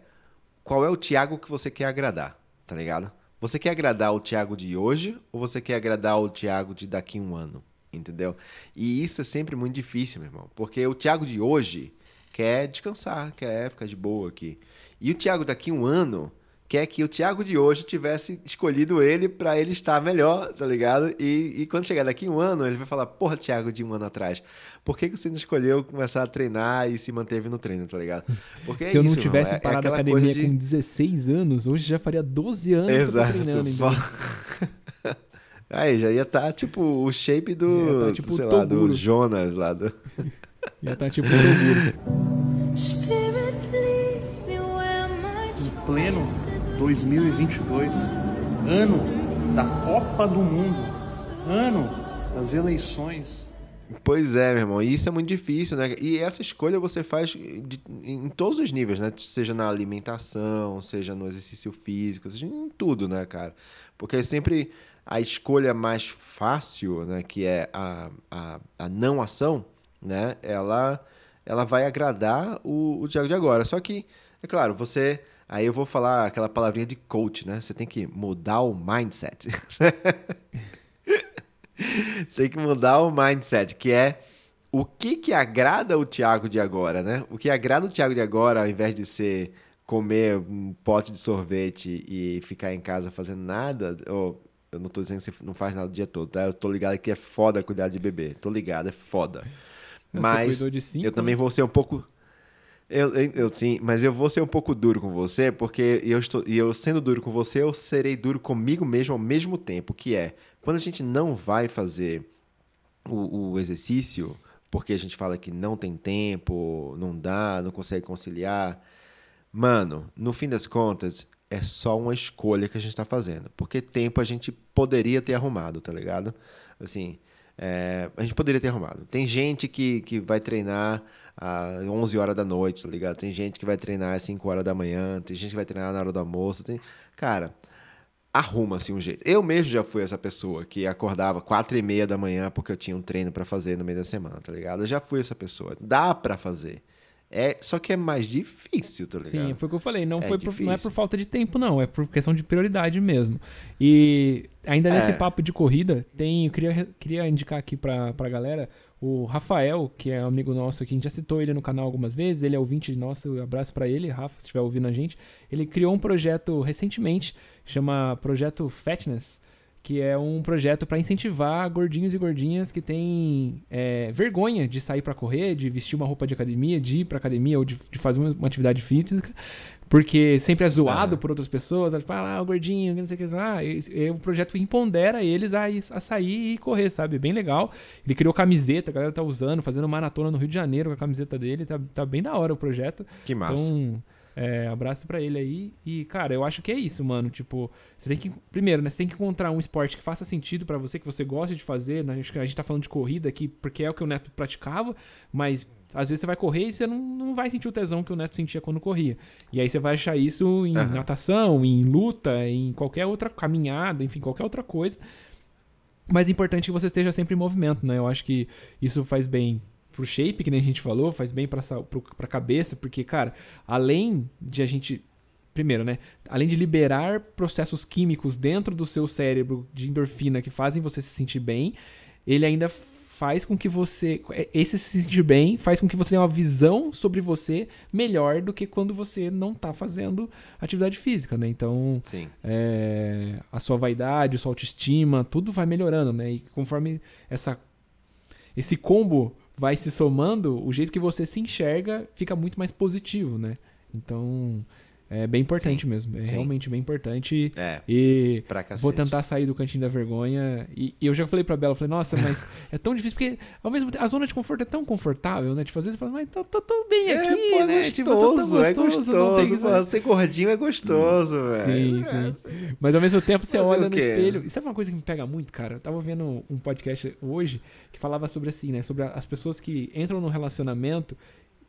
qual é o Tiago que você quer agradar, tá ligado? Você quer agradar o Tiago de hoje ou você quer agradar o Tiago de daqui a um ano? Entendeu? E isso é sempre muito difícil, meu irmão. Porque o Tiago de hoje, quer descansar, quer ficar de boa aqui. E o Thiago daqui um ano quer que o Thiago de hoje tivesse escolhido ele para ele estar melhor, tá ligado? E, e, quando chegar daqui um ano, ele vai falar, porra, Thiago de um ano atrás, por que, que você não escolheu começar a treinar e se manteve no treino, tá ligado? Porque se é eu não tivesse é, é parado é a academia de... com 16 anos, hoje já faria 12 anos Exato. treinando. (laughs) Aí, já ia estar, tá, tipo, o shape do, tá, tipo, sei lá, do Jonas lá do... (laughs) Já tá tipo. Em pleno 2022, ano da Copa do Mundo, ano das eleições, Pois é, meu irmão. E isso é muito difícil, né? E essa escolha você faz de, em todos os níveis, né? Seja na alimentação, seja no exercício físico, seja em tudo, né, cara? Porque é sempre a escolha mais fácil, né? Que é a, a, a não ação, né? Ela, ela vai agradar o, o Thiago de agora. Só que, é claro, você... Aí eu vou falar aquela palavrinha de coach, né? Você tem que mudar o mindset. (laughs) tem que mudar o mindset, que é o que que agrada o Thiago de agora, né? O que agrada o Thiago de agora, ao invés de ser comer um pote de sorvete e ficar em casa fazendo nada, ou eu não tô dizendo que você não faz nada o dia todo, tá? Eu tô ligado que é foda cuidar de bebê. Tô ligado, é foda. (laughs) Mas cinco, eu também vou ser um pouco eu, eu, eu, sim, mas eu vou ser um pouco duro com você, porque eu estou, e eu sendo duro com você, eu serei duro comigo mesmo ao mesmo tempo, que é quando a gente não vai fazer o, o exercício, porque a gente fala que não tem tempo, não dá, não consegue conciliar. Mano, no fim das contas, é só uma escolha que a gente está fazendo. Porque tempo a gente poderia ter arrumado, tá ligado? Assim, é, a gente poderia ter arrumado. Tem gente que, que vai treinar às 11 horas da noite, tá ligado? Tem gente que vai treinar às 5 horas da manhã, tem gente que vai treinar na hora do almoço. Tem... Cara, arruma-se um jeito. Eu mesmo já fui essa pessoa que acordava 4 e meia da manhã porque eu tinha um treino para fazer no meio da semana, tá ligado? Eu já fui essa pessoa. Dá para fazer. É, só que é mais difícil, tá ligado? Sim, foi o que eu falei. Não, é foi por, não é por falta de tempo, não. É por questão de prioridade mesmo. E ainda nesse é. papo de corrida, tem. Eu queria, queria indicar aqui pra, pra galera o Rafael, que é um amigo nosso aqui, a gente já citou ele no canal algumas vezes. Ele é ouvinte nosso. Abraço para ele, Rafa, se estiver ouvindo a gente. Ele criou um projeto recentemente, chama Projeto Fatness que é um projeto para incentivar gordinhos e gordinhas que têm é, vergonha de sair para correr, de vestir uma roupa de academia, de ir para academia ou de, de, fazer uma atividade física, porque sempre é zoado ah. por outras pessoas, tipo, ah, o gordinho, não sei o que, ah, é um projeto que empodera eles a, a sair e correr, sabe? Bem legal. Ele criou camiseta, a galera tá usando, fazendo maratona no Rio de Janeiro com a camiseta dele, tá, tá bem da hora o projeto. Que massa. Então, é, abraço para ele aí. E, cara, eu acho que é isso, mano. Tipo, você tem que. Primeiro, né? Você tem que encontrar um esporte que faça sentido para você, que você gosta de fazer. Né? A gente tá falando de corrida aqui, porque é o que o Neto praticava, mas às vezes você vai correr e você não, não vai sentir o tesão que o Neto sentia quando corria. E aí você vai achar isso em uhum. natação, em luta, em qualquer outra caminhada, enfim, qualquer outra coisa. Mas é importante que você esteja sempre em movimento, né? Eu acho que isso faz bem pro shape, que nem a gente falou, faz bem pra, pro, pra cabeça, porque, cara, além de a gente. Primeiro, né? Além de liberar processos químicos dentro do seu cérebro de endorfina que fazem você se sentir bem, ele ainda faz com que você. Esse se sentir bem faz com que você tenha uma visão sobre você melhor do que quando você não tá fazendo atividade física, né? Então, é, a sua vaidade, a sua autoestima, tudo vai melhorando, né? E conforme essa, esse combo vai se somando, o jeito que você se enxerga fica muito mais positivo, né? Então, é bem importante Sim. mesmo. É Sim. realmente bem importante. É. E vou tentar sair do cantinho da vergonha. E, e eu já falei pra Bela, falei, nossa, mas (laughs) é tão difícil, porque ao mesmo tempo a zona de conforto é tão confortável, né? Tipo, às vezes você fala, mas tô, tô, tô bem é, aqui, pô, é né? Gostoso, tipo, tô gostoso, é gostoso. Pô, ser gordinho é gostoso, velho. Sim, é, sim. Mas ao mesmo tempo você olha no espelho. E sabe uma coisa que me pega muito, cara? Eu tava vendo um podcast hoje que falava sobre assim, né? Sobre as pessoas que entram no relacionamento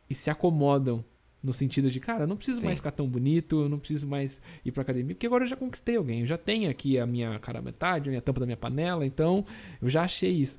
e se acomodam no sentido de, cara, não preciso Sim. mais ficar tão bonito, não preciso mais ir pra academia, porque agora eu já conquistei alguém, eu já tenho aqui a minha cara metade, a minha tampa da minha panela, então eu já achei isso.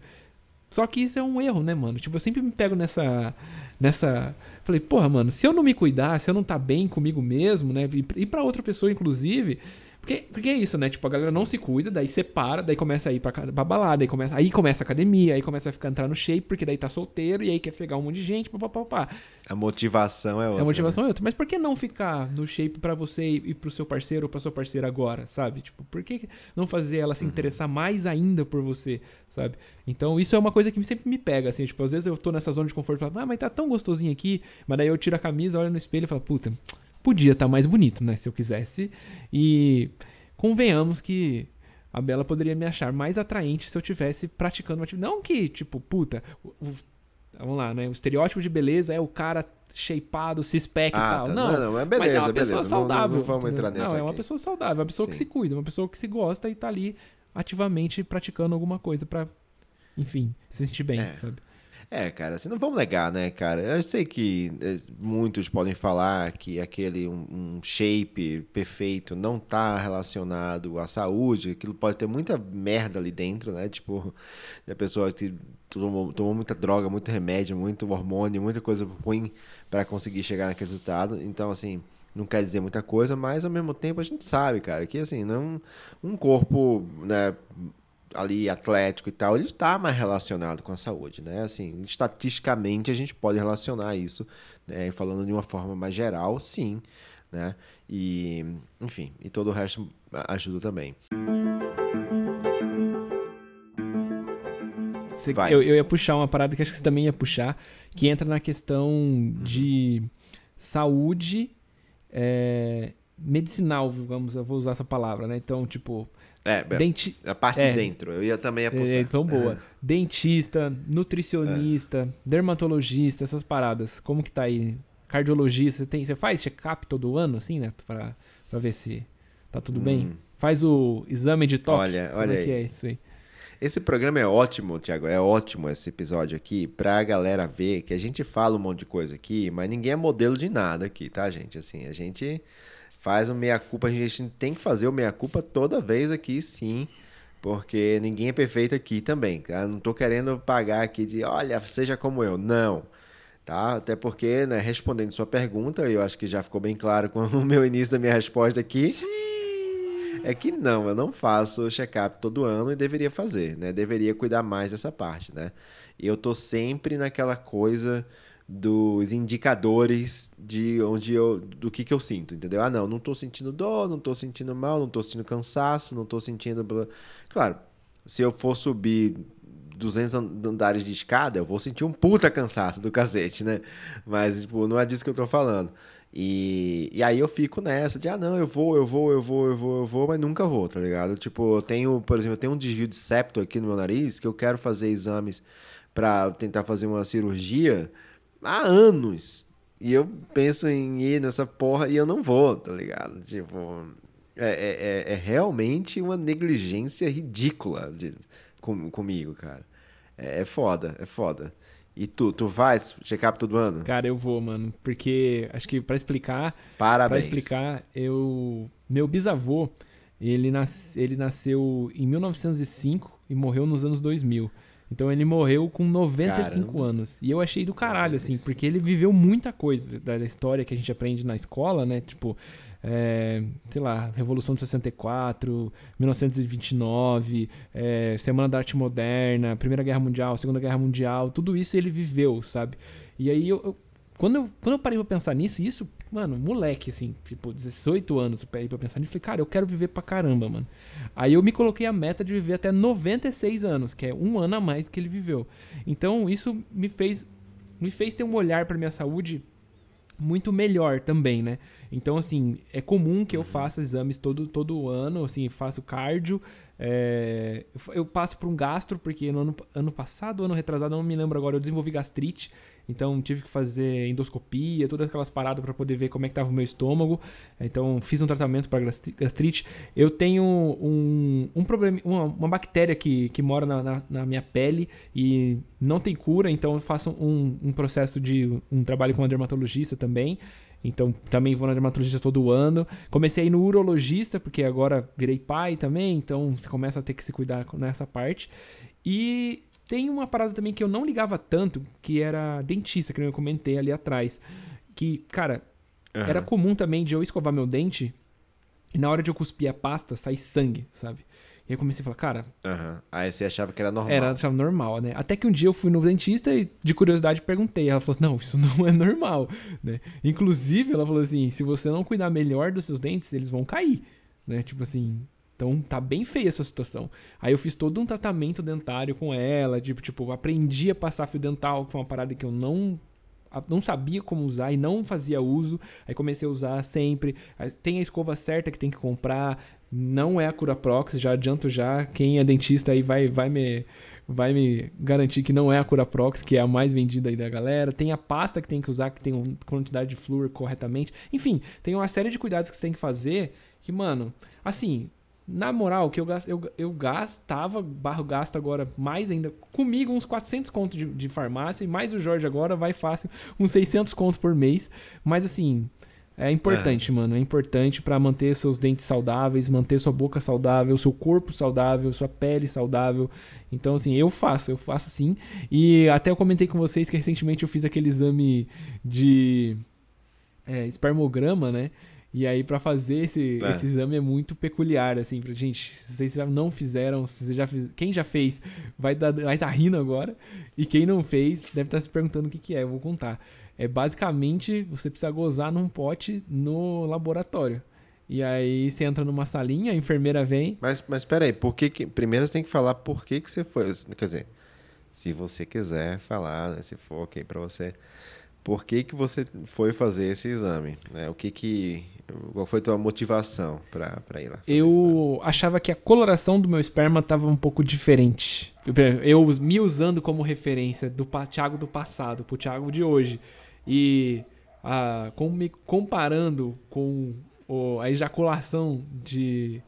Só que isso é um erro, né, mano? Tipo, eu sempre me pego nessa. nessa. Falei, porra, mano, se eu não me cuidar, se eu não tá bem comigo mesmo, né? E pra outra pessoa, inclusive, porque, porque é isso, né? Tipo, a galera não se cuida, daí separa, daí começa a ir pra, pra balada, aí começa, aí começa a academia, aí começa a ficar entrar no shape, porque daí tá solteiro e aí quer pegar um monte de gente, papapá. A motivação é outra. A motivação né? é outra. Mas por que não ficar no shape para você ir pro seu parceiro ou pra sua parceira agora, sabe? Tipo, por que não fazer ela se uhum. interessar mais ainda por você, sabe? Então, isso é uma coisa que sempre me pega, assim. Tipo, às vezes eu tô nessa zona de conforto e falo, ah, mas tá tão gostosinho aqui. Mas daí eu tiro a camisa, olho no espelho e falo, puta podia estar tá mais bonito, né? Se eu quisesse. E convenhamos que a Bela poderia me achar mais atraente se eu tivesse praticando uma atividade. Não que, tipo, puta, o, o, vamos lá, né? O estereótipo de beleza é o cara shapeado, cispack ah, e tal. Tá. Não, não, não, é beleza, mas é uma pessoa beleza. saudável. Não, não vamos entrar nessa Não, é uma aqui. pessoa saudável, uma pessoa Sim. que se cuida, uma pessoa que se gosta e tá ali ativamente praticando alguma coisa para enfim, se sentir bem, é. sabe? É, cara, assim, não vamos negar, né, cara? Eu sei que é, muitos podem falar que aquele um, um, shape perfeito não tá relacionado à saúde, aquilo pode ter muita merda ali dentro, né? Tipo, a pessoa que tomou, tomou muita droga, muito remédio, muito hormônio, muita coisa ruim para conseguir chegar naquele resultado. Então, assim, não quer dizer muita coisa, mas ao mesmo tempo a gente sabe, cara, que assim, não um corpo, né, ali atlético e tal, ele está mais relacionado com a saúde, né? Assim, estatisticamente a gente pode relacionar isso, né? falando de uma forma mais geral, sim, né? E, enfim, e todo o resto ajuda também. eu, eu, ia puxar uma parada que acho que você também ia puxar, que entra na questão de saúde é, medicinal, vamos, eu vou usar essa palavra, né? Então, tipo, é, Denti... a parte é, de dentro. Eu ia também apostar. É, então, boa. Dentista, nutricionista, é. dermatologista, essas paradas. Como que tá aí? Cardiologista, você, tem, você faz check-up todo ano, assim, né? Pra, pra ver se tá tudo hum. bem? Faz o exame de toque. Olha, olha Como é aí. que é isso aí? Esse programa é ótimo, Tiago. É ótimo esse episódio aqui pra galera ver que a gente fala um monte de coisa aqui, mas ninguém é modelo de nada aqui, tá, gente? Assim, a gente faz o meia-culpa. A gente tem que fazer o meia-culpa toda vez aqui, sim. Porque ninguém é perfeito aqui também. Tá? Não tô querendo pagar aqui de, olha, seja como eu. Não. Tá? Até porque, né, respondendo sua pergunta, eu acho que já ficou bem claro com (laughs) o meu início da minha resposta aqui. É que não, eu não faço check-up todo ano e deveria fazer, né? Deveria cuidar mais dessa parte, né? E eu tô sempre naquela coisa dos indicadores de onde eu do que que eu sinto, entendeu? Ah, não, não tô sentindo dor, não tô sentindo mal, não tô sentindo cansaço, não tô sentindo claro, se eu for subir 200 andares de escada, eu vou sentir um puta cansaço do cacete, né? Mas tipo, não é disso que eu tô falando. E, e aí eu fico nessa de, ah, não, eu vou, eu vou, eu vou, eu vou, eu vou, mas nunca vou, tá ligado? Tipo, eu tenho, por exemplo, eu tenho um desvio de septo aqui no meu nariz que eu quero fazer exames para tentar fazer uma cirurgia há anos. E eu penso em ir nessa porra e eu não vou, tá ligado? Tipo, é, é, é, é realmente uma negligência ridícula de, com, comigo, cara. É, é foda, é foda. E tu, tu vais check-up todo ano? Cara, eu vou, mano. Porque acho que para explicar. Parabéns. Pra explicar, eu. Meu bisavô, ele, nas, ele nasceu em 1905 e morreu nos anos 2000. Então ele morreu com 95 Caramba. anos. E eu achei do caralho, assim, porque ele viveu muita coisa da história que a gente aprende na escola, né? Tipo, é, sei lá, Revolução de 64, 1929, é, Semana da Arte Moderna, Primeira Guerra Mundial, Segunda Guerra Mundial, tudo isso ele viveu, sabe? E aí eu, eu quando eu, quando eu parei pra pensar nisso, isso, mano, moleque, assim, tipo, 18 anos, parei pra pensar nisso, falei, cara, eu quero viver pra caramba, mano. Aí eu me coloquei a meta de viver até 96 anos, que é um ano a mais que ele viveu. Então, isso me fez, me fez ter um olhar pra minha saúde muito melhor também, né? Então, assim, é comum que eu faça exames todo, todo ano, assim, faço cardio, é, eu passo por um gastro, porque no ano, ano passado, ano retrasado, não me lembro agora, eu desenvolvi gastrite, então tive que fazer endoscopia, todas aquelas paradas para poder ver como é que tava o meu estômago. Então fiz um tratamento para gastrite. Eu tenho um, um problema, uma, uma bactéria que, que mora na, na, na, minha pele e não tem cura, então eu faço um, um processo de um trabalho com uma dermatologista também. Então também vou na dermatologista todo ano. Comecei a ir no urologista, porque agora virei pai também, então você começa a ter que se cuidar nessa parte. E tem uma parada também que eu não ligava tanto, que era dentista, que eu comentei ali atrás. Que, cara, uhum. era comum também de eu escovar meu dente e na hora de eu cuspir a pasta sair sangue, sabe? E aí eu comecei a falar, cara. Uhum. Aí você achava que era normal. Era, achava normal, né? Até que um dia eu fui no dentista e, de curiosidade, perguntei. Ela falou: não, isso (laughs) não é normal, né? Inclusive, ela falou assim: se você não cuidar melhor dos seus dentes, eles vão cair, né? Tipo assim, então tá bem feia essa situação. Aí eu fiz todo um tratamento dentário com ela, tipo, tipo, aprendi a passar fio dental, que foi uma parada que eu não não sabia como usar e não fazia uso. Aí comecei a usar sempre. Tem a escova certa que tem que comprar. Não é a Curaprox, já adianto já. Quem é dentista aí vai vai me vai me garantir que não é a Curaprox, que é a mais vendida aí da galera. Tem a pasta que tem que usar, que tem quantidade de flúor corretamente. Enfim, tem uma série de cuidados que você tem que fazer que, mano, assim, Na moral, que eu, eu, eu gastava, barro gasto agora mais ainda, comigo uns 400 conto de, de farmácia, e mais o Jorge agora vai fácil, uns 600 conto por mês. Mas assim, é importante, é. mano. É importante para manter seus dentes saudáveis, manter sua boca saudável, seu corpo saudável, sua pele saudável. Então, assim, eu faço, eu faço sim. E até eu comentei com vocês que recentemente eu fiz aquele exame de é, espermograma, né? E aí, para fazer esse, é. esse exame é muito peculiar, assim, pra gente. Se vocês já não fizeram, se já fiz, quem já fez vai estar vai tá rindo agora. E quem não fez deve estar tá se perguntando o que, que é. Eu vou contar. É basicamente você precisa gozar num pote no laboratório. E aí você entra numa salinha, a enfermeira vem. Mas, mas peraí, por que, que primeiro você tem que falar por que, que você foi. Quer dizer, se você quiser falar, né, se for ok para você, por que, que você foi fazer esse exame? Né? O que que qual foi a tua motivação para ir lá? Eu achava que a coloração do meu esperma estava um pouco diferente. Eu me usando como referência do Thiago do passado pro Thiago de hoje e a, com, me comparando com o, a ejaculação de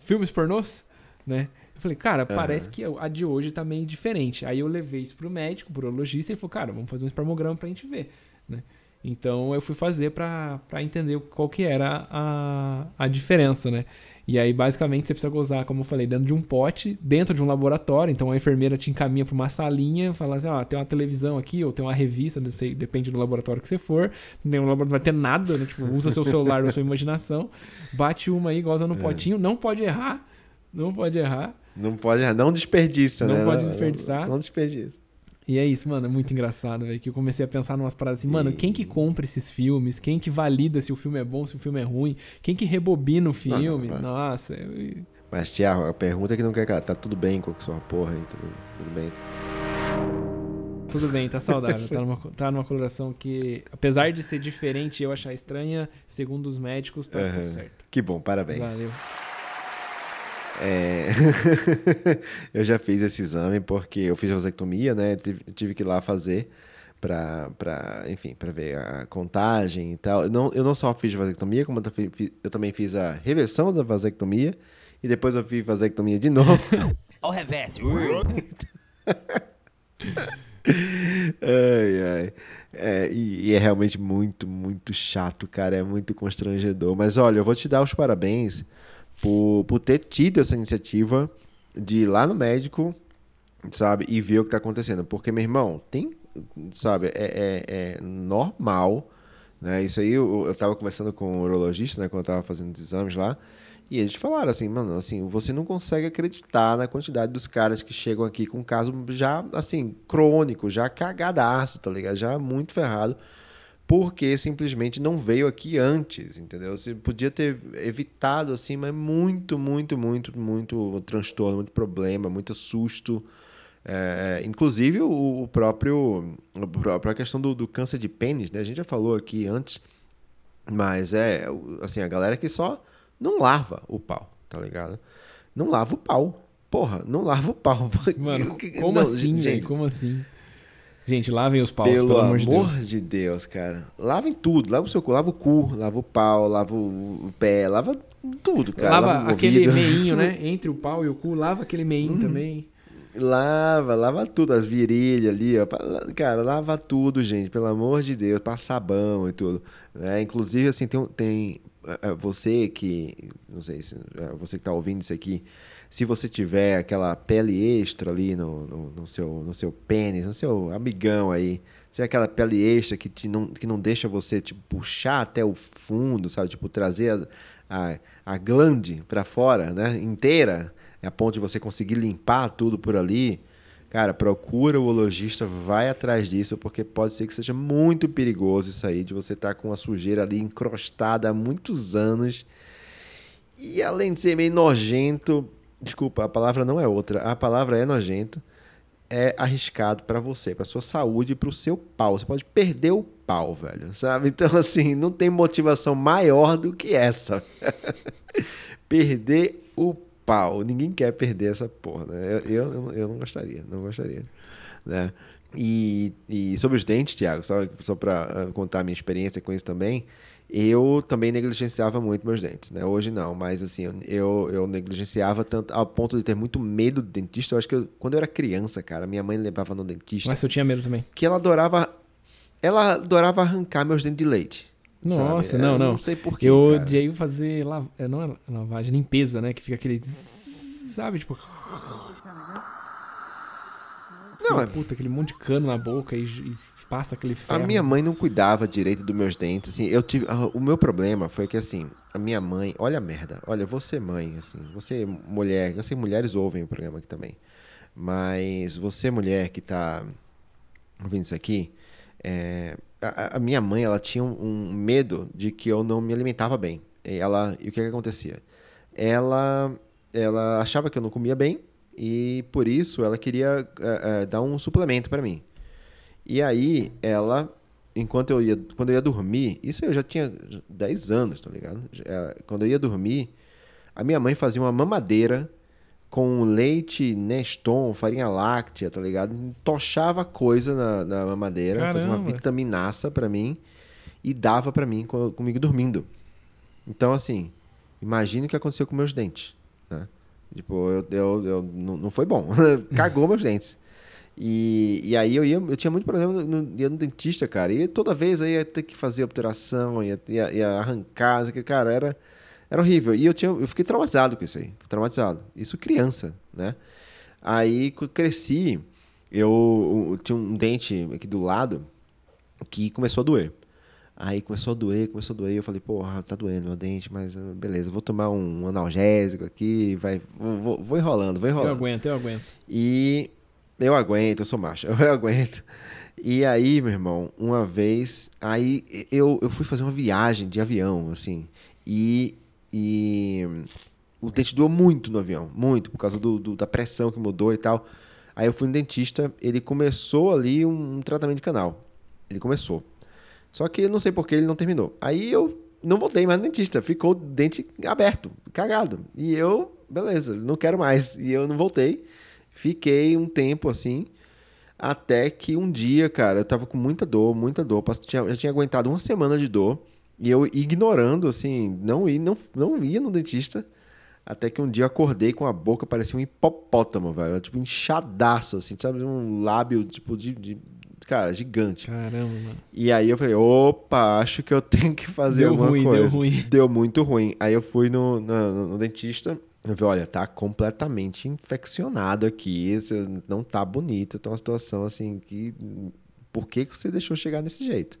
filmes pornôs, né? Falei, cara, uhum. parece que a de hoje tá meio diferente. Aí eu levei isso pro médico, pro urologista, e ele falou, cara, vamos fazer um espermograma pra gente ver, né? Então eu fui fazer para entender qual que era a, a diferença, né? E aí, basicamente, você precisa gozar, como eu falei, dentro de um pote, dentro de um laboratório. Então a enfermeira te encaminha para uma salinha, fala assim: ó, tem uma televisão aqui, ou tem uma revista, sei, depende do laboratório que você for. Tem um laboratório, não vai ter nada, né? Tipo, usa seu celular (laughs) ou sua imaginação, bate uma aí, goza no é. potinho, não pode errar. Não pode errar. Não pode não desperdiça, não né? Não pode desperdiçar. Não, não desperdiça. E é isso, mano, é muito engraçado, velho. Que eu comecei a pensar numas paradas assim, mano, quem que compra esses filmes? Quem que valida se o filme é bom, se o filme é ruim? Quem que rebobina o filme? Não, não, Nossa. Eu... Mas, Tiago, a pergunta é que não quer tá tudo bem com sua porra aí, tudo, tudo bem. Tudo bem, tá saudável. tá, (laughs) numa, tá numa coloração que, apesar de ser diferente e eu achar estranha, segundo os médicos, tá uhum. tudo certo. Que bom, parabéns. Valeu. É... (laughs) eu já fiz esse exame porque eu fiz a vasectomia, né? Tive, tive que ir lá fazer para, pra, enfim, para ver a contagem e tal. Eu não, eu não só fiz vasectomia, como eu também fiz a reversão da vasectomia e depois eu fiz vasectomia de novo. (laughs) Ao revés. (laughs) ai, ai. É, e, e, é realmente muito, muito chato, cara. É muito constrangedor. Mas olha, eu vou te dar os parabéns por, por ter tido essa iniciativa de ir lá no médico, sabe, e ver o que está acontecendo. Porque, meu irmão, tem, sabe, é, é, é normal, né? Isso aí eu, eu tava conversando com o urologista, né, quando eu tava fazendo os exames lá, e eles falaram assim, mano, assim, você não consegue acreditar na quantidade dos caras que chegam aqui com um caso já, assim, crônico, já cagadaço, tá ligado? Já muito ferrado porque simplesmente não veio aqui antes, entendeu? Você podia ter evitado assim, mas muito, muito, muito, muito transtorno, muito problema, muito susto. É, inclusive o, o, próprio a própria questão do, do, câncer de pênis, né? A gente já falou aqui antes, mas é assim a galera que só não lava o pau, tá ligado? Não lava o pau, porra, não lava o pau. (laughs) Mano, como não, assim, gente? Como assim? Gente, lavem os paus, pelo, pelo amor de Deus. amor de Deus, cara. Lavem tudo. Lava o seu cu, lava o cu, lava o pau, lava o pé, lava tudo, cara. Lava, lava aquele meinho, né? (laughs) Entre o pau e o cu, lava aquele meinho hum. também. Lava, lava tudo, as virilhas ali, ó. Cara, lava tudo, gente, pelo amor de Deus, passa sabão e tudo. É, inclusive, assim, tem, tem é, é, você que, não sei se é, você que tá ouvindo isso aqui, se você tiver aquela pele extra ali no, no, no, seu, no seu pênis, no seu amigão aí, se é aquela pele extra que, te não, que não deixa você tipo, puxar até o fundo, sabe? Tipo, trazer a, a, a glande para fora, né? Inteira, a ponto de você conseguir limpar tudo por ali. Cara, procura o ologista, vai atrás disso, porque pode ser que seja muito perigoso isso aí, de você estar tá com a sujeira ali encrostada há muitos anos. E além de ser meio nojento, Desculpa, a palavra não é outra. A palavra é nojento. É arriscado para você, para sua saúde para o seu pau. Você pode perder o pau, velho, sabe? Então, assim, não tem motivação maior do que essa. (laughs) perder o pau. Ninguém quer perder essa porra, né? Eu, eu, eu não gostaria, não gostaria, né? E, e sobre os dentes, Thiago, só, só para ah, contar a minha experiência com isso também, eu também negligenciava muito meus dentes, né? Hoje não, mas assim, eu, eu negligenciava tanto ao ponto de ter muito medo do dentista. Eu acho que eu, quando eu era criança, cara, minha mãe levava no dentista. Mas eu tinha medo também. Que ela adorava. Ela adorava arrancar meus dentes de leite. Nossa, sabe? não, eu não. Não sei porquê. Eu cara. odiei fazer la... é, não é lavagem, limpeza, né? Que fica aquele. Sabe, tipo. Não, é- puta, aquele monte de cano na boca e passa aquele A ferro. minha mãe não cuidava direito dos meus dentes, assim, eu tive, ah, o meu problema foi que, assim, a minha mãe, olha a merda, olha, você mãe, assim, você mulher, eu sei mulheres ouvem o programa aqui também, mas você mulher que tá ouvindo isso aqui, é, a, a minha mãe, ela tinha um, um medo de que eu não me alimentava bem, e ela, e o que que acontecia? Ela, ela achava que eu não comia bem, e por isso ela queria é, é, dar um suplemento para mim. E aí, ela, enquanto eu ia, quando eu ia dormir, isso eu já tinha 10 anos, tá ligado? Já- Quando eu ia dormir, a minha mãe fazia uma mamadeira com leite Neston, farinha láctea, tá ligado? Tochava coisa na, na mamadeira, fazia uma Caramba. vitaminaça pra mim e dava pra mim co- comigo dormindo. Então, assim, imagine o que aconteceu com meus dentes, né? Tipo, eu, eu, eu- não, não foi bom. (laughs) Cagou meus dentes. E, e aí eu ia, eu tinha muito problema no, no- ia no dentista, cara. E toda vez aí ia ter que fazer obturação, ia, ia, ia arrancar, que, cara, era, era horrível. E eu, tinha, eu fiquei traumatizado com isso aí, traumatizado. Isso criança, né? Aí eu cresci, eu, eu tinha um dente aqui do lado que começou a doer. Aí começou a doer, começou a doer. Eu falei, porra, tá doendo meu dente, mas ah, beleza, vou tomar um analgésico aqui, vai, vou, vou- vou enrolando, vou Eu enrolando. aguento, eu aguento. E eu aguento, eu sou macho, (laughs) eu aguento. E aí, meu irmão, uma vez, aí eu, eu fui fazer uma viagem de avião, assim, e, e o dente doeu muito no avião, muito, por causa do, do- da pressão que mudou e tal. Aí eu fui no dentista, ele começou ali um, um tratamento de canal. Ele começou. Só que eu não sei por que ele não terminou. Aí eu não voltei mais no dentista, ficou o dente aberto, cagado. E eu, beleza, não quero mais. E eu não voltei. Fiquei um tempo assim, até que um dia, cara, eu tava com muita dor, muita dor. tinha- Já tinha aguentado uma semana de dor. E eu ignorando, assim, não ia, não, não ia no dentista. Até que um dia eu acordei com a boca, parecia um hipopótamo, velho. Tipo, inchadaço, assim, sabe? Um lábio, tipo, de. de- cara, gigante. Caramba, mano. E aí eu falei, opa, acho que eu tenho que fazer Deu alguma ruim, deu coisa. ruim. Deu muito ruim. Aí eu fui no, no, no dentista. Eu falei, olha, tá completamente infeccionado aqui. Não tá bonito. Tá uma situação assim que. Por que, que você deixou chegar desse jeito?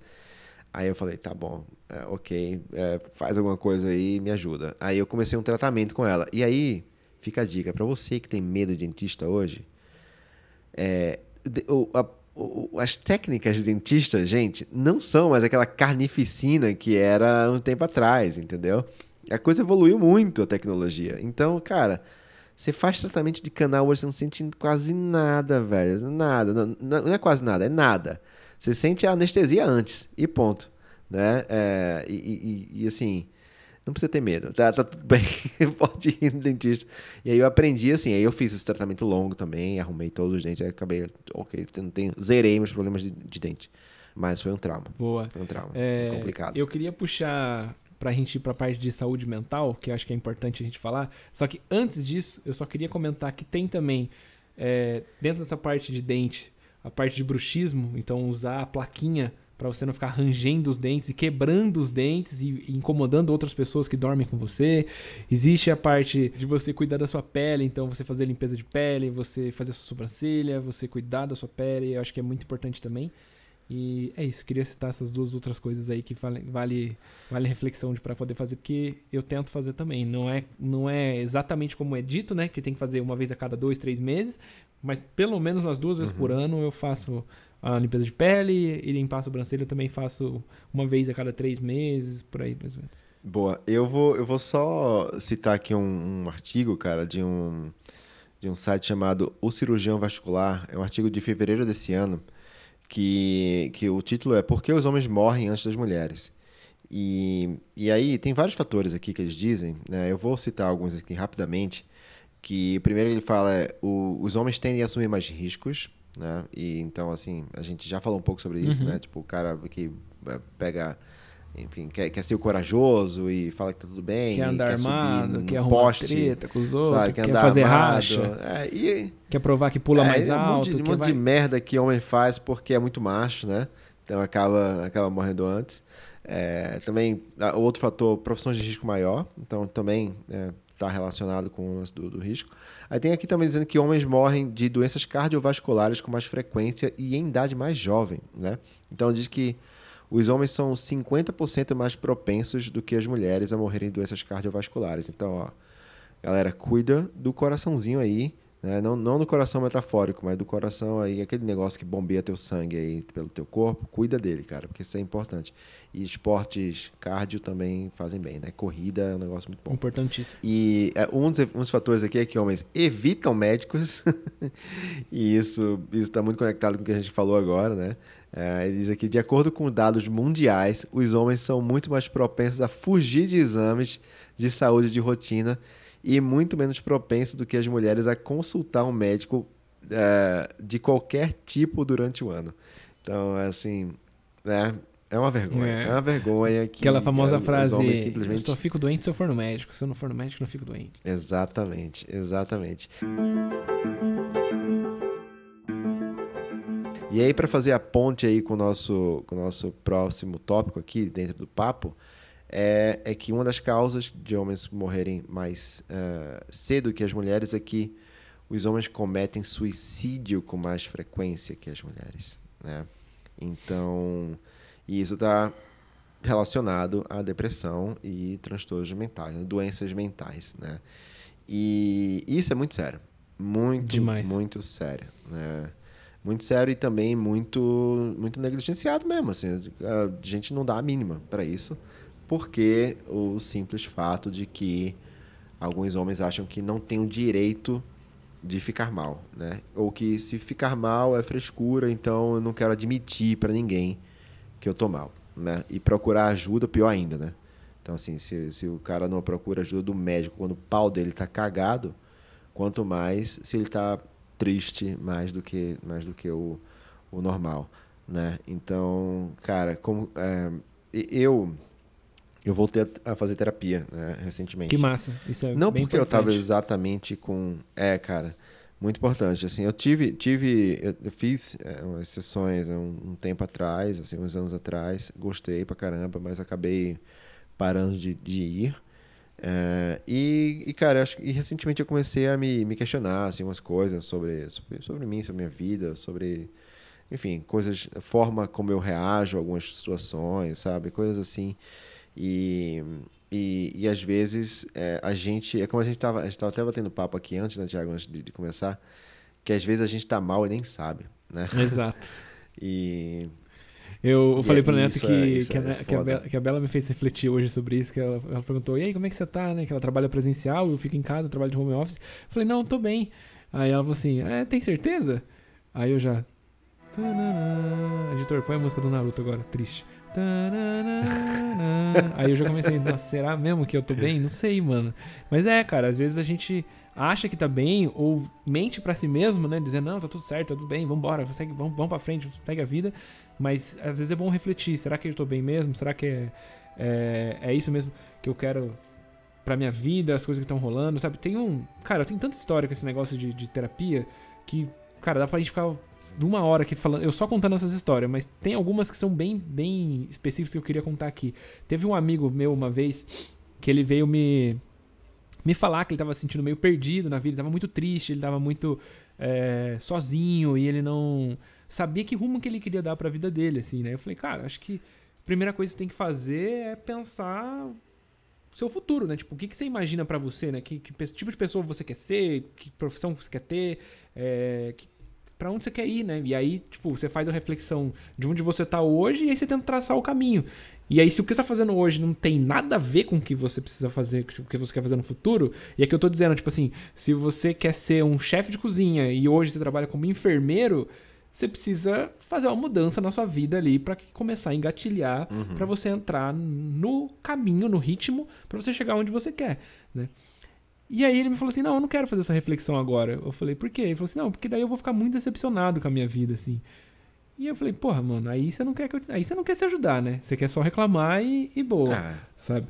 Aí eu falei, tá bom, é, ok, é, faz alguma coisa aí me ajuda. Aí eu comecei um tratamento com ela. E aí, fica a dica, pra você que tem medo de dentista hoje, é, de- o- a- o- as técnicas de dentista, gente, não são mais aquela carnificina que era um tempo atrás, entendeu? A coisa evoluiu muito, a tecnologia. Então, cara, você faz tratamento de canal hoje, você não sente quase nada, velho. Nada. Não, não é quase nada, é nada. Você sente a anestesia antes e ponto. Né? É, e, e- e, assim, não precisa ter medo, tá, tá tudo (laughs) bem, pode ir no dentista. E aí eu aprendi assim, aí eu fiz esse tratamento longo também, arrumei todos os dentes, aí acabei, ok, não tenho, zerei meus problemas de, de dente. Mas foi um trauma, Boa. foi um trauma, É, complicado. Eu queria puxar pra gente ir pra parte de saúde mental, que eu acho que é importante a gente falar. Só que antes disso, eu só queria comentar que tem também, é, dentro dessa parte de dente, a parte de bruxismo, então usar a plaquinha pra você não ficar rangendo os dentes e quebrando os dentes e e incomodando outras pessoas que dormem com você. Existe a parte de você cuidar da sua pele, então você fazer limpeza de pele, você fazer a sua sobrancelha, você cuidar da sua pele, eu acho que é muito importante também. E é isso, queria citar essas duas outras coisas aí que vale, vale, vale reflexão de para poder fazer, porque eu tento fazer também. Não é, não é exatamente como é dito, né? Que tem que fazer uma vez a cada dois, três meses, mas pelo menos umas duas vezes por ano eu faço a limpeza de pele e limpar a sobrancelha eu também faço uma vez a cada três meses, por aí mais ou menos. Boa, eu vou, eu vou só citar aqui um, um artigo, cara, de um, de um site chamado O Cirurgião Vascular. É um artigo de fevereiro desse ano, que, que o título é Por que os homens morrem antes das mulheres? E, e aí tem vários fatores aqui que eles dizem, né? Eu vou citar alguns aqui rapidamente, que primeiro ele fala é o, os homens tendem a assumir mais riscos, né? E então, assim, a gente já falou um pouco sobre isso, Uhum. né? Tipo, o cara que é, pega enfim, quer, quer ser o corajoso e fala que tá tudo bem. Quer andar quer armado, quer arrumar poste, treta com os outros, sabe? quer, andar fazer armado. racha, É, e, quer provar que pula é, mais é um monte alto, um monte vai... de merda que homem faz porque é muito macho, né? Então acaba, acaba morrendo antes. É, também, outro fator, profissões de risco maior. Então também está relacionado com o lance do, do risco. Aí tem aqui também dizendo que homens morrem de doenças cardiovasculares com mais frequência e em idade mais jovem, né? Então diz que os homens são 50% mais propensos do que as mulheres a morrerem de doenças cardiovasculares. Então, ó, galera, cuida do coraçãozinho aí, né? Não, não do coração metafórico, mas do coração aí, aquele negócio que bombeia teu sangue aí pelo teu corpo, cuida dele, cara, porque isso é importante. E esportes cardio também fazem bem, né? Corrida é um negócio muito bom. Importantíssimo. E é, um, dos, um dos fatores aqui é que homens evitam médicos, (laughs) e isso está muito conectado com o que a gente falou agora, né? É, ele diz aqui, de acordo com dados mundiais, os homens são muito mais propensos a fugir de exames de saúde de rotina e muito menos propensos do que as mulheres a consultar um médico é, de qualquer tipo durante o ano. Então, assim, né? É uma vergonha. É, É. uma vergonha que Aquela famosa é, frase, homens eu simplesmente só fico doente se eu for no médico, se eu não for no médico, não fico doente. Exatamente, exatamente. E aí, para fazer a ponte aí com o nosso, com o nosso próximo tópico aqui, dentro do papo, é, é que uma das causas de homens morrerem mais eh, cedo que as mulheres é que os homens cometem suicídio com mais frequência que as mulheres, né? Então, e isso está relacionado à depressão e transtornos mentais, né? doenças mentais, né? E isso é muito sério, muito, Demais. muito sério, né? Muito sério e também muito, muito negligenciado mesmo, assim, a gente não dá a mínima para isso, porque o simples fato de que alguns homens acham que não tem o direito de ficar mal, né? Ou que se ficar mal é frescura, então eu não quero admitir para ninguém que eu tô mal, né? E procurar ajuda, pior ainda, né? Então, assim, se, se o cara não procura ajuda do médico quando o pau dele tá cagado, quanto mais se ele tá triste mais do que, mais do que o, o normal, né? Então, cara, como... é, eu... Eu voltei a a fazer terapia, né, recentemente. Que massa. Isso é Não porque eu tava importante. exatamente com. É, cara, muito importante. Assim, eu tive. tive eu, eu fiz é, umas sessões um, um tempo atrás, assim, uns anos atrás. Gostei pra caramba, mas acabei parando de, de ir. É, e, e, cara, acho, que- recentemente eu comecei a me, me questionar assim, umas coisas sobre, sobre, sobre mim, sobre minha vida, sobre. Enfim, coisas. forma como eu reajo a algumas situações, sabe? Coisas assim. E, e, e às vezes é, a gente. É como a gente estava a gente tava até batendo papo aqui antes, né, Tiago, antes de, de começar, que às vezes a gente tá mal e nem sabe, né? Exato. (laughs) E. Eu, E falei é- pro Neto isso que, é- que, a, é que, a. Bela, que a Bela me fez refletir hoje sobre isso, que ela, ela perguntou, e aí, como é que você tá, né? Que ela trabalha presencial, eu fico em casa, trabalho de home office. Eu falei, não, tô bem. Aí ela falou assim, é, tem certeza? Aí eu já... Tananã. Editor, põe a música do Naruto agora, triste. Aí eu já comecei, nossa, será mesmo que eu tô bem? Não sei, mano. Mas é, cara, às vezes a gente acha que tá bem ou mente pra si mesmo, né? Dizendo, não, tá tudo certo, tá tudo bem, vambora, segue, vamos, vamos pra frente, pega a vida. Mas às vezes é bom refletir, será que eu tô bem mesmo? Será que é, é, é isso mesmo que eu quero pra minha vida, as coisas que estão rolando, sabe? Tem um... Cara, tem tanta história com esse negócio de, de terapia que, cara, dá pra gente ficar uma hora aqui falando, eu só contando essas histórias, mas tem algumas que são bem, bem específicas que eu queria contar aqui. Teve um amigo meu uma vez que ele veio me me falar que ele tava se sentindo meio perdido na vida, ele tava muito triste, ele tava muito é, sozinho e ele não sabia que rumo que ele queria dar pra vida dele, assim, né? Eu falei, cara, acho que a primeira coisa que você tem que fazer é pensar seu futuro, né? Tipo, o que, que você imagina pra você, né? Que, que tipo de pessoa você quer ser, que profissão você quer ter, é, que, pra onde você quer ir, né? E aí, tipo, você faz a reflexão de onde você tá hoje e aí você tenta traçar o caminho. E aí, se o que você tá fazendo hoje não tem nada a ver com o que você precisa fazer, com o que você quer fazer no futuro, e é que eu tô dizendo, tipo assim, se você quer ser um chefe de cozinha e hoje você trabalha como enfermeiro, você precisa fazer uma mudança na sua vida ali pra que começar a engatilhar, pra você entrar no caminho, no ritmo, pra você chegar onde você quer, né? E aí ele me falou assim: "Não, eu não quero fazer essa reflexão agora". Eu falei: "Por quê?". Ele falou assim: "Não, porque daí eu vou ficar muito decepcionado com a minha vida assim". E eu falei, porra, mano, aí você não quer que eu... aí você não quer se ajudar, né? Você quer só reclamar e, e boa, Ah, sabe?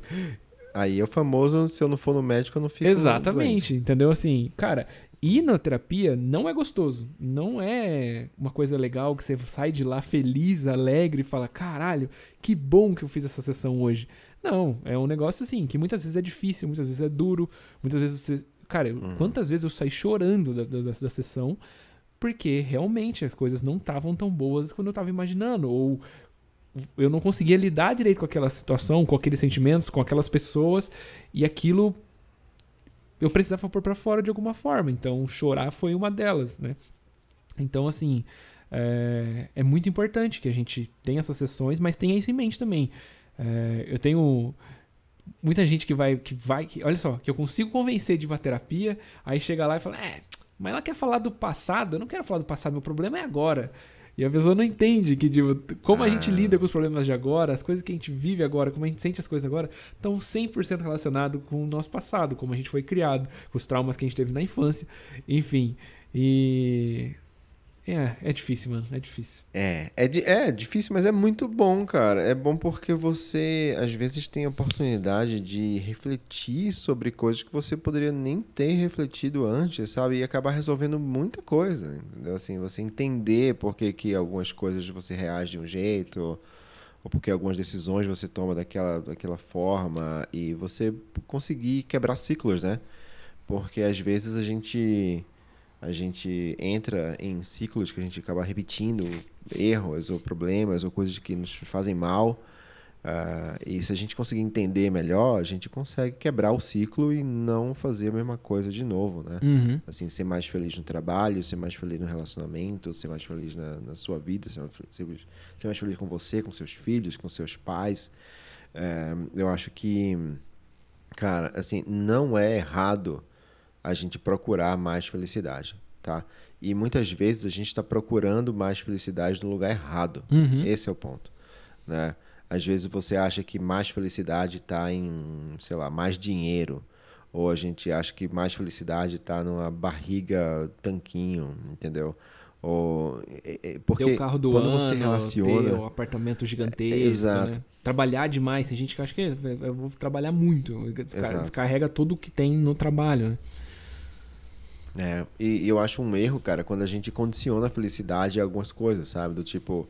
aí é o famoso, se eu não for no médico, eu não fico Exatamente, entendeu? Assim, cara, ir na terapia não é gostoso. Não é uma coisa legal que você sai de lá feliz, alegre e fala: caralho, que bom que eu fiz essa sessão hoje. Não, é um negócio assim, que muitas vezes é difícil, muitas vezes é duro, muitas vezes você. Cara, eu- quantas vezes eu saí chorando da, da, da sessão porque realmente as coisas não estavam tão boas quando eu tava imaginando, ou eu não conseguia lidar direito com aquela situação, com aqueles sentimentos, com aquelas pessoas, e aquilo eu precisava pôr pra fora de alguma forma. Então, chorar foi uma delas, né? Então, assim, é, é muito importante que a gente tenha essas sessões, mas tenha isso em mente também. É, eu tenho muita gente que vai, que vai, que, olha só, que eu consigo convencer de uma terapia, aí chega lá e fala, é, mas ela quer falar do passado, eu não quero falar do passado, meu problema é agora. E a pessoa não entende que, tipo, como a gente Ah. lida com os problemas de agora, as coisas que a gente vive agora, como a gente sente as coisas agora, estão 100% relacionados com o nosso passado, como a gente foi criado, com os traumas que a gente teve na infância, enfim. E. É, é difícil, mano, é difícil. É, é, é difícil, mas é muito bom, cara. É bom porque você, às vezes, tem a oportunidade de refletir sobre coisas que você poderia nem ter refletido antes, sabe? E acabar resolvendo muita coisa, entendeu? Assim, você entender por que, que algumas coisas você reage de um jeito, ou, ou porque algumas decisões você toma daquela, daquela forma, e você conseguir quebrar ciclos, né? Porque às vezes a gente a gente entra em ciclos que a gente acaba repetindo erros ou problemas ou coisas que nos fazem mal. Ah, e se a gente conseguir entender melhor, a gente consegue quebrar o ciclo e não fazer a mesma coisa de novo, né? Uhum. Assim, ser mais feliz no trabalho, ser mais feliz no relacionamento, ser mais feliz na, na sua vida, ser mais, feliz, ser mais feliz com você, com seus filhos, com seus pais. É, eu acho que, cara, assim, não é errado a gente procurar mais felicidade, tá? E muitas vezes a gente está procurando mais felicidade no lugar errado. Uhum. Esse é o ponto, né? Às vezes você acha que mais felicidade está em, sei lá, mais dinheiro. Ou a gente acha que mais felicidade está numa barriga tanquinho, entendeu? Ou, é- é- porque ter o carro do quando ano, você relaciona... ter o apartamento gigantesco, Exato. né? Trabalhar demais. Tem gente que acha que "É, eu vou trabalhar muito. Desca- Exato. Descarrega tudo que tem no trabalho, né? É, e, e eu acho um erro, cara, quando a gente condiciona a felicidade a algumas coisas, sabe? Do tipo,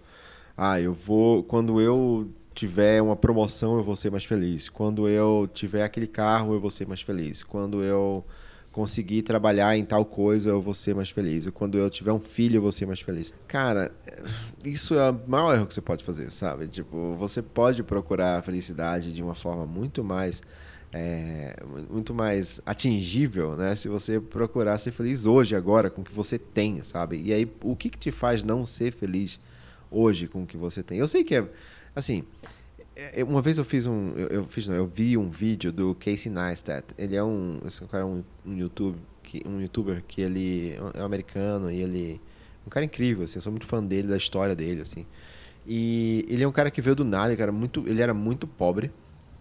ah, eu vou. Quando eu tiver uma promoção, eu vou ser mais feliz. Quando eu tiver aquele carro, eu vou ser mais feliz. Quando eu conseguir trabalhar em tal coisa, eu vou ser mais feliz. Quando eu tiver um filho, eu vou ser mais feliz. Cara, isso é o maior erro que você pode fazer, sabe? Tipo, você pode procurar a felicidade de uma forma muito mais é, muito mais atingível, né? Se você procurar ser feliz hoje, agora, com o que você tem, sabe? E aí, o que, que te faz não ser feliz hoje com o que você tem? Eu sei que é, assim, é, uma vez eu fiz um, eu, eu fiz, não, eu vi um vídeo do Casey Neistat. Ele é um, esse cara é um, um YouTube, que, um YouTuber que ele é um americano e ele um cara incrível, assim, eu sou muito fã dele, da história dele, assim. E ele é um cara que veio do nada, cara, muito, ele era muito pobre,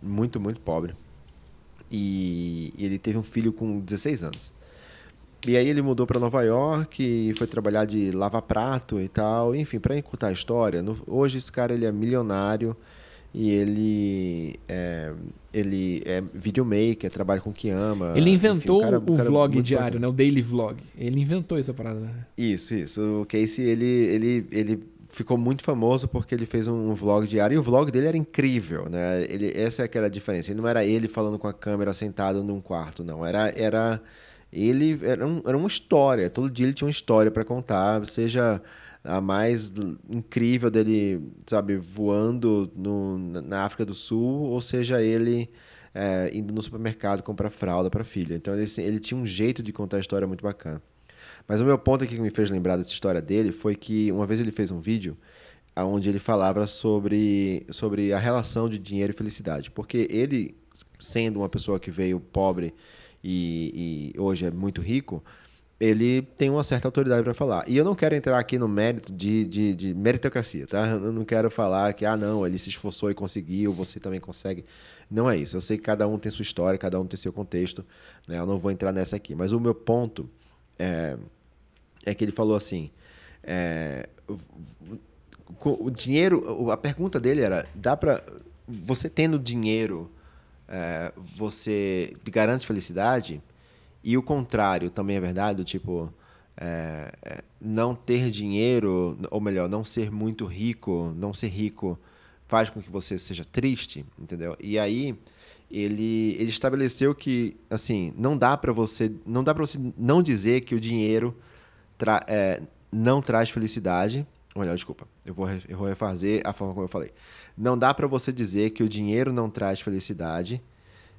muito, muito pobre. E ele teve um filho com 16 anos. E aí ele mudou para Nova York e foi trabalhar de lava-prato e tal. Enfim, para encurtar a história, no- hoje esse cara ele é milionário e ele é, ele é videomaker, trabalha com o que ama. Ele Ah, Enfim, inventou cara- o cara vlog muito diário, bacana. né? O daily vlog. Ele inventou essa parada. né? Isso, isso. O Casey, ele, ele, ele ficou muito famoso porque ele fez um vlog diário e o vlog dele era incrível, né? Ele, essa é que era a diferença. Ele não era ele falando com a câmera sentado num quarto, não. Era, era ele era, um- era uma história. Todo dia ele tinha uma história para contar, seja a mais incrível dele, sabe, voando no, na- África do Sul, ou seja ele é, indo no supermercado comprar fralda para filha. Então ele, ele tinha um jeito de contar a história muito bacana. Mas o meu ponto aqui que me fez lembrar dessa história dele foi que uma vez ele fez um vídeo onde ele falava sobre, sobre a relação de dinheiro e felicidade. Porque ele, sendo uma pessoa que veio pobre e, e hoje é muito rico, ele tem uma certa autoridade para falar. E eu não quero entrar aqui no mérito de, de, de meritocracia, tá? Eu não quero falar que, ah, não, ele se esforçou e conseguiu, você também consegue. Não é isso. Eu sei que cada um tem sua história, cada um tem seu contexto. Né? Eu não vou entrar nessa aqui. Mas o meu ponto é, é que ele falou assim: é, o dinheiro, a pergunta dele era, dá para você tendo dinheiro, é, você garante felicidade? E o contrário também é verdade, tipo, é, é, não ter dinheiro, ou melhor, não ser muito rico, não ser rico faz com que você seja triste, entendeu? E aí ele, ele estabeleceu que assim não dá para você não dá para você não dizer que o dinheiro tra, é, não traz felicidade. Melhor, desculpa, eu vou, eu vou refazer a forma como eu falei. Não dá para você dizer que o dinheiro não traz felicidade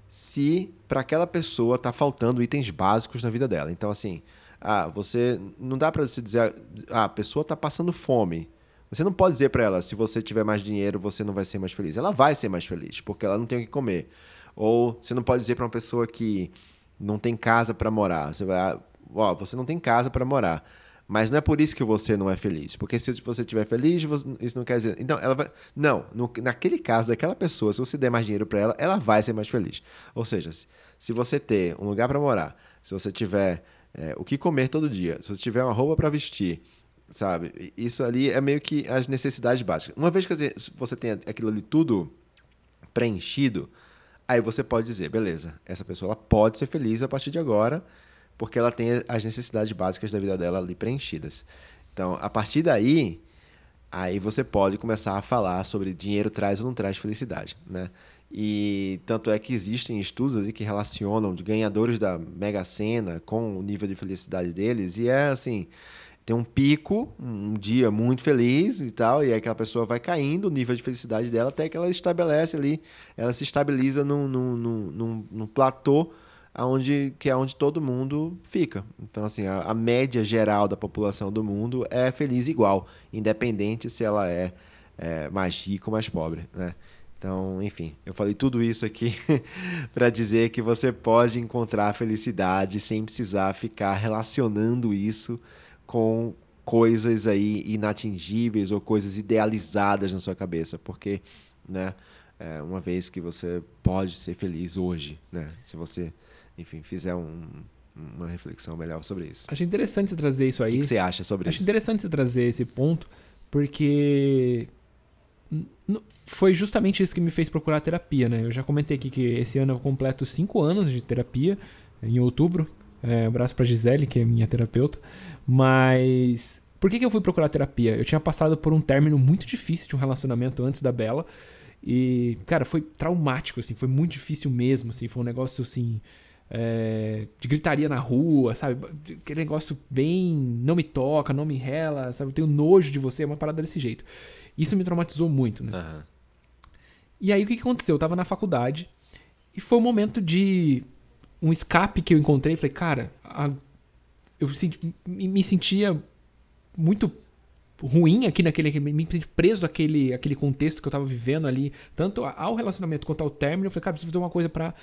se para aquela pessoa tá faltando itens básicos na vida dela. Então assim, ah, você não dá para você dizer, ah, a pessoa tá passando fome. Você não pode dizer para ela, se você tiver mais dinheiro, você não vai ser mais feliz. Ela vai ser mais feliz, porque ela não tem o que comer. Ou você não pode dizer para uma pessoa que não tem casa para morar. Você vai, ó, você não tem casa para morar. Mas não é por isso que você não é feliz. Porque se você estiver feliz, isso não quer dizer. Então, ela vai. Não, no, naquele caso daquela pessoa, se você der mais dinheiro para ela, ela vai ser mais feliz. Ou seja, se, se você ter um lugar para morar, se você tiver é, o que comer todo dia, se você tiver uma roupa para vestir, sabe? Isso ali é meio que as necessidades básicas. Uma vez que você tem aquilo ali tudo preenchido, aí você pode dizer, beleza, essa pessoa pode ser feliz a partir de agora, porque ela tem as necessidades básicas da vida dela ali preenchidas. Então, a partir daí, aí você pode começar a falar sobre dinheiro traz ou não traz felicidade, né? E tanto é que existem estudos que relacionam ganhadores da Mega Sena com o nível de felicidade deles, e é assim, tem um pico, um dia muito feliz e tal, e aí aquela pessoa vai caindo o nível de felicidade dela até que ela estabelece ali, ela se estabiliza num, num, num, num platô aonde, que é onde todo mundo fica. Então, assim, a, a, média geral da população do mundo é feliz igual, independente se ela é, é mais rica ou mais pobre, né? Então, enfim, eu falei tudo isso aqui (laughs) para dizer que você pode encontrar felicidade sem precisar ficar relacionando isso com coisas aí inatingíveis ou coisas idealizadas na sua cabeça, porque, né, é, uma vez que você pode ser feliz hoje, né, se você, enfim, fizer um, uma reflexão melhor sobre isso. Acho interessante você trazer isso aí. O que, que você acha sobre Acho isso? Acho interessante você trazer esse ponto, porque foi justamente isso que me fez procurar terapia, né? Eu já comentei aqui que esse ano eu completo cinco anos de terapia, em outubro. É, um abraço pra Gisele, que é minha terapeuta. Mas por que, que eu fui procurar terapia? Eu tinha passado por um término muito difícil de um relacionamento antes da Bela. E, cara, foi traumático, assim, foi muito difícil mesmo, assim, foi um negócio, assim, é, de gritaria na rua, sabe? Aquele negócio bem, não me toca, não me rela, sabe? Eu tenho nojo de você, é uma parada desse jeito. Isso me traumatizou muito, né? Uhum. E aí, o que, aconteceu? Eu tava na faculdade e foi um momento de um escape que eu encontrei. Falei, cara, a, eu me sentia muito ruim aqui naquele. Me preso àquele, àquele contexto que eu tava vivendo ali, tanto ao relacionamento quanto ao término. Eu falei, cara, preciso fazer uma coisa pra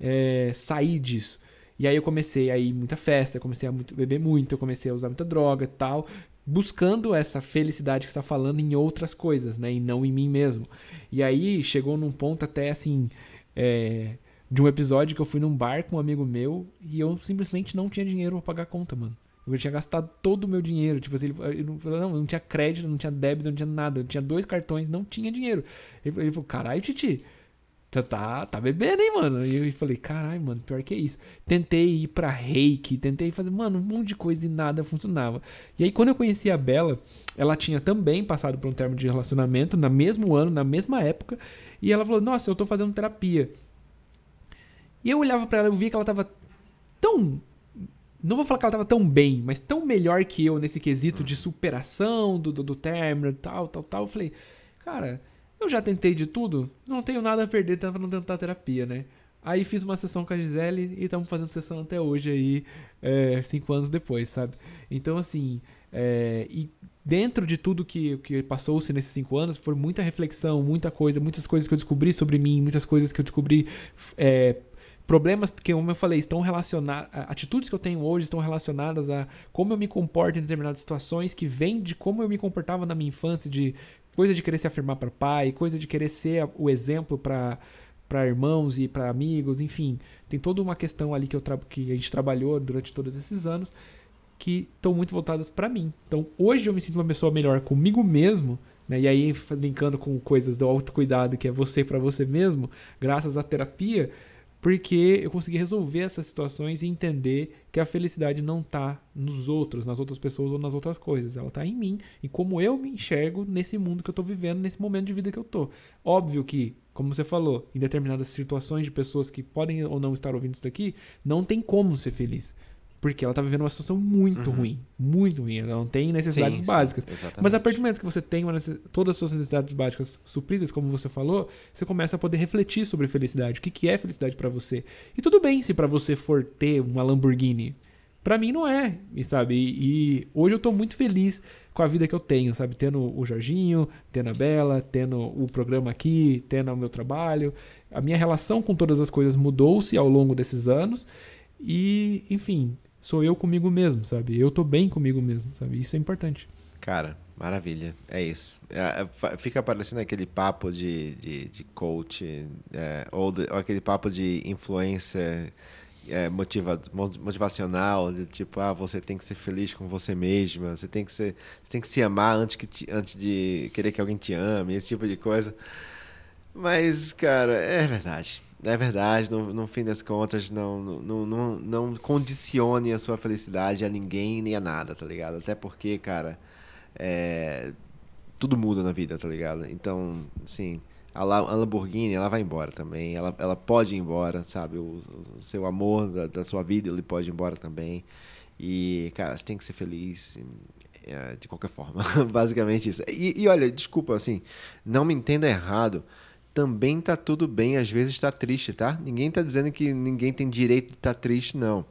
é, sair disso. E aí eu comecei a ir muita festa, comecei a muito, beber muito, eu comecei a usar muita droga e tal, buscando essa felicidade que está falando em outras coisas, né, e não em mim mesmo. E aí chegou num ponto até assim, é, de um episódio que eu fui num bar com um amigo meu e eu simplesmente não tinha dinheiro para pagar a conta, mano. Eu tinha gastado todo o meu dinheiro. Tipo assim, ele, falou, não, não tinha crédito, não tinha débito, não tinha nada. Eu tinha dois cartões, não tinha dinheiro. Ele, ele falou, caralho, Titi, você tá, tá bebendo, hein, mano? E eu falei, caralho, mano, pior que é isso. Tentei ir pra reiki, tentei fazer, mano, um monte de coisa e nada funcionava. E aí, quando eu conheci a Bela, ela tinha também passado por um termo de relacionamento, no mesmo ano, na mesma época. E ela falou, nossa, eu tô fazendo terapia. E eu olhava para ela e via que ela tava tão. Não vou falar que ela tava tão bem, mas tão melhor que eu nesse quesito de superação do, do, do término, tal, tal, tal. Eu falei, cara, eu já tentei de tudo, não tenho nada a perder pra não tentar terapia, né? Aí fiz uma sessão com a Gisele e estamos fazendo sessão até hoje aí, é, cinco anos depois, sabe? Então, assim, é, e dentro de tudo que, que passou-se nesses cinco anos, foi muita reflexão, muita coisa, muitas coisas que eu descobri sobre mim, muitas coisas que eu descobri é, problemas que, como eu falei, estão relacionados. Atitudes que eu tenho hoje estão relacionadas a como eu me comporto em determinadas situações, que vem de como eu me comportava na minha infância, de coisa de querer se afirmar para pai, coisa de querer ser o exemplo para para irmãos e para amigos, enfim, tem toda uma questão ali que, eu que a gente trabalhou durante todos esses anos que estão muito voltadas para mim. Então, hoje eu me sinto uma pessoa melhor comigo mesmo Né? E aí, linkando com coisas do autocuidado, que é você para você mesmo, graças à terapia, porque eu consegui resolver essas situações e entender que a felicidade não está nos outros, nas outras pessoas ou nas outras coisas. Ela está em mim e como eu me enxergo nesse mundo que eu estou vivendo, nesse momento de vida que eu estou. Óbvio que, como você falou, em determinadas situações de pessoas que podem ou não estar ouvindo isso daqui, não tem como ser feliz. Porque ela tá vivendo uma situação muito uhum. ruim. Muito ruim. Ela não tem necessidades sim, básicas. Sim, Mas a partir do momento que você tem necess... todas as suas necessidades básicas supridas, como você falou, você começa a poder refletir sobre felicidade. O que, que é felicidade para você? E tudo bem se para você for ter uma Lamborghini. para mim não é, e sabe? E, e hoje eu tô muito feliz com a vida que eu tenho, sabe? Tendo o Jorginho, tendo a Bela, tendo o programa aqui, tendo o meu trabalho. A minha relação com todas as coisas mudou-se ao longo desses anos. E, enfim, sou eu comigo mesmo, sabe? Eu tô bem comigo mesmo, sabe? Isso é importante. Cara, maravilha. É isso. É, é fica parecendo aquele papo de, de, de coach, é, ou, de, ou, aquele papo de influência é, motiva, motivacional, de tipo, ah, você tem que ser feliz com você mesma, você tem que, ser, você tem que se amar antes, que te, antes de querer que alguém te ame, esse tipo de coisa. Mas, cara, é verdade. É verdade, no, no fim das contas, não, não, não, não condicione a sua felicidade a ninguém nem a nada, tá ligado? Até porque, cara, é, tudo muda na vida, tá ligado? Então, assim, a, a Lamborghini, ela vai embora também, ela, ela pode ir embora, sabe? O, o seu amor da, da, sua vida, ele pode ir embora também. E, cara, você tem que ser feliz é, de qualquer forma, (laughs) basicamente isso. E, e olha, desculpa, assim, não me entenda errado, também tá tudo bem, às vezes está triste, tá? Ninguém tá dizendo que ninguém tem direito de estar tá triste, não.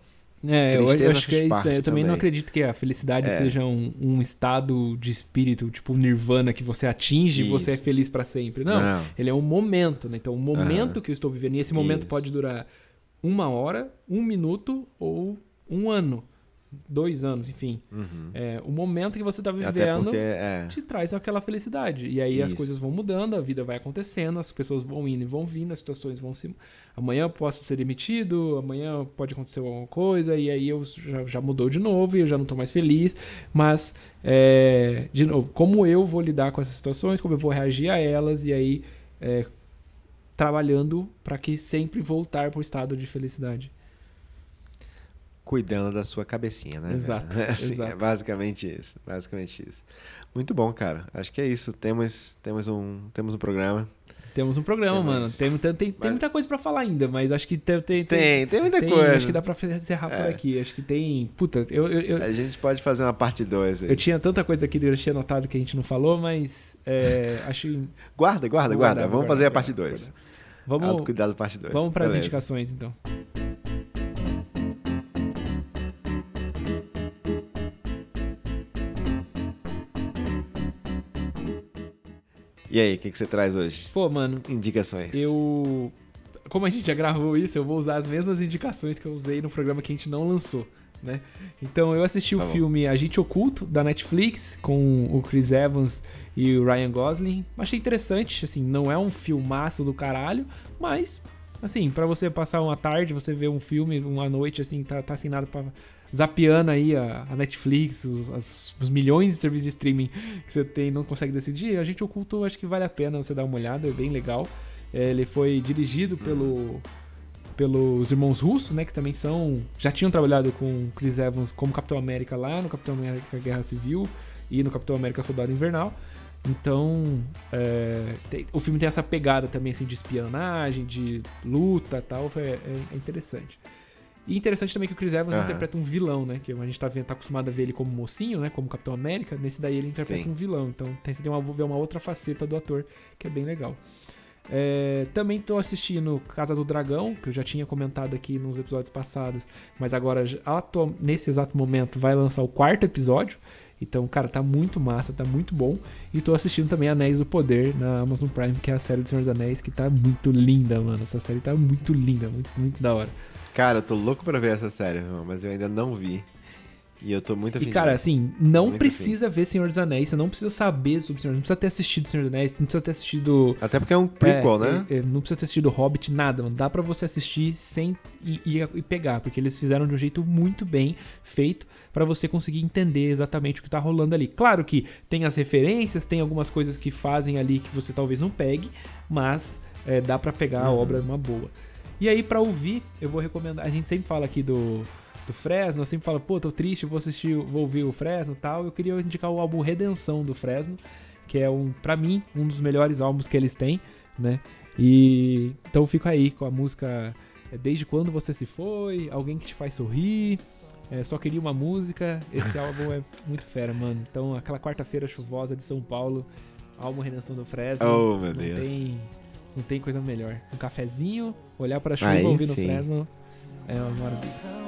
É, eu acho que é isso. Eu também, não acredito que a felicidade é. seja um, um, estado de espírito, tipo nirvana que você atinge e você é feliz para sempre. Não, não, ele é um momento, né? Então, o momento que eu estou vivendo, e esse momento isso. pode durar uma hora, um minuto ou um ano dois anos, enfim. Uhum. É, o momento que você está vivendo porque, é... te traz aquela felicidade. E aí Isso. as coisas vão mudando, a vida vai acontecendo, as pessoas vão indo e vão vindo, as situações vão se. Amanhã eu posso ser demitido, amanhã pode acontecer alguma coisa, e aí eu já, já mudou de novo e eu já não estou mais feliz. Mas, é, de novo, como eu vou lidar com essas situações, como eu vou reagir a elas, e aí é, trabalhando para que sempre voltar para o estado de felicidade cuidando da sua cabecinha, né? Exato. (laughs) É, assim, exato. é basicamente isso, basicamente isso. Muito bom, cara. Acho que é isso. Temos, temos um, temos um programa. Temos um programa, mano. Tem, tem, tem, tem muita coisa para falar ainda, mas acho que tem. Tem, tem, tem muita coisa. Acho que dá pra encerrar é. por aqui. Acho que tem. Puta, eu, eu, eu, A gente pode fazer uma parte 2 aí. Eu tinha tanta coisa aqui que eu tinha notado que a gente não falou, mas. É, (laughs) acho. Guarda, guarda, guarda. Vamos guarda, fazer guarda, a parte 2. Vamos. Cuidado, parte 2. Vamos para as indicações, então. E aí, o que, que você traz hoje? Pô, mano. Indicações. Eu. Como a gente já gravou isso, eu vou usar as mesmas indicações que eu usei no programa que a gente não lançou. Né? Então eu assisti tá o bom. filme Agente Oculto da Netflix com o Chris Evans e o Ryan Gosling. Achei interessante, assim, não é um filmaço do caralho, mas assim, para você passar uma tarde, você ver um filme uma noite assim, tá, tá sem nada para zapeando aí a, a Netflix, os, as, os, milhões de serviços de streaming que você tem não consegue decidir, a gente ocultou, acho que vale a pena você dar uma olhada, é bem legal. É, ele foi dirigido pelo pelos irmãos russos, né, que também são já tinham trabalhado com Chris Evans como Capitão América lá no Capitão América Guerra Civil e no Capitão América Soldado Invernal. Então, é, tem, o filme tem essa pegada também assim de espionagem, de luta, tal, é, é, é interessante. E interessante também que o Chris Evans uhum. interpreta um vilão, né? Que a gente tá, vendo, tá acostumado a ver ele como mocinho, né? Como Capitão América. Nesse daí ele interpreta Sim. um vilão. Então tem, uma, ver uma outra faceta do ator, que é bem legal. É, também tô assistindo Casa do Dragão, que eu já tinha comentado aqui nos episódios passados, mas agora, atual, nesse exato momento, vai lançar o quarto episódio. Então, cara, tá muito massa, tá muito bom. E tô assistindo também Anéis do Poder na Amazon Prime, que é a série do Senhor dos Anéis, que tá muito linda, mano. Essa série tá muito linda, muito, muito da hora. Cara, eu tô louco pra ver essa série, mas eu ainda não vi. E eu tô muito afim E, cara, assim, não Muito precisa ver Senhor dos Anéis, você não precisa saber sobre Senhor, não precisa ter assistido Senhor dos Anéis, não precisa ter assistido Até porque é um prequel, é, né? é, é, não precisa ter assistido Hobbit, nada, mano. Dá pra você assistir sem e, e- e pegar, porque eles fizeram de um jeito muito bem feito pra você conseguir entender exatamente o que tá rolando ali. Claro que tem as referências, tem algumas coisas que fazem ali que você talvez não pegue, mas é, dá pra pegar a Uhum. obra numa boa. E aí, pra ouvir, eu vou recomendar. A gente sempre fala aqui do, do Fresno, eu sempre fala, pô, tô triste, vou assistir, vou ouvir o Fresno e tal. Eu queria indicar o álbum Redenção do Fresno, que é um, para mim, um dos melhores álbuns que eles têm, né? E então fico aí com a música é, Desde Quando Você Se Foi, Alguém Que Te Faz Sorrir, é, Só Queria Uma Música. Esse álbum é muito fera, mano. Então, aquela quarta-feira chuvosa de São Paulo, álbum Redenção do Fresno. Oh, meu não Deus. Tem, não tem coisa melhor. Um cafezinho, olhar pra chuva Aí ouvindo sim. Fresno. É uma maravilha. razão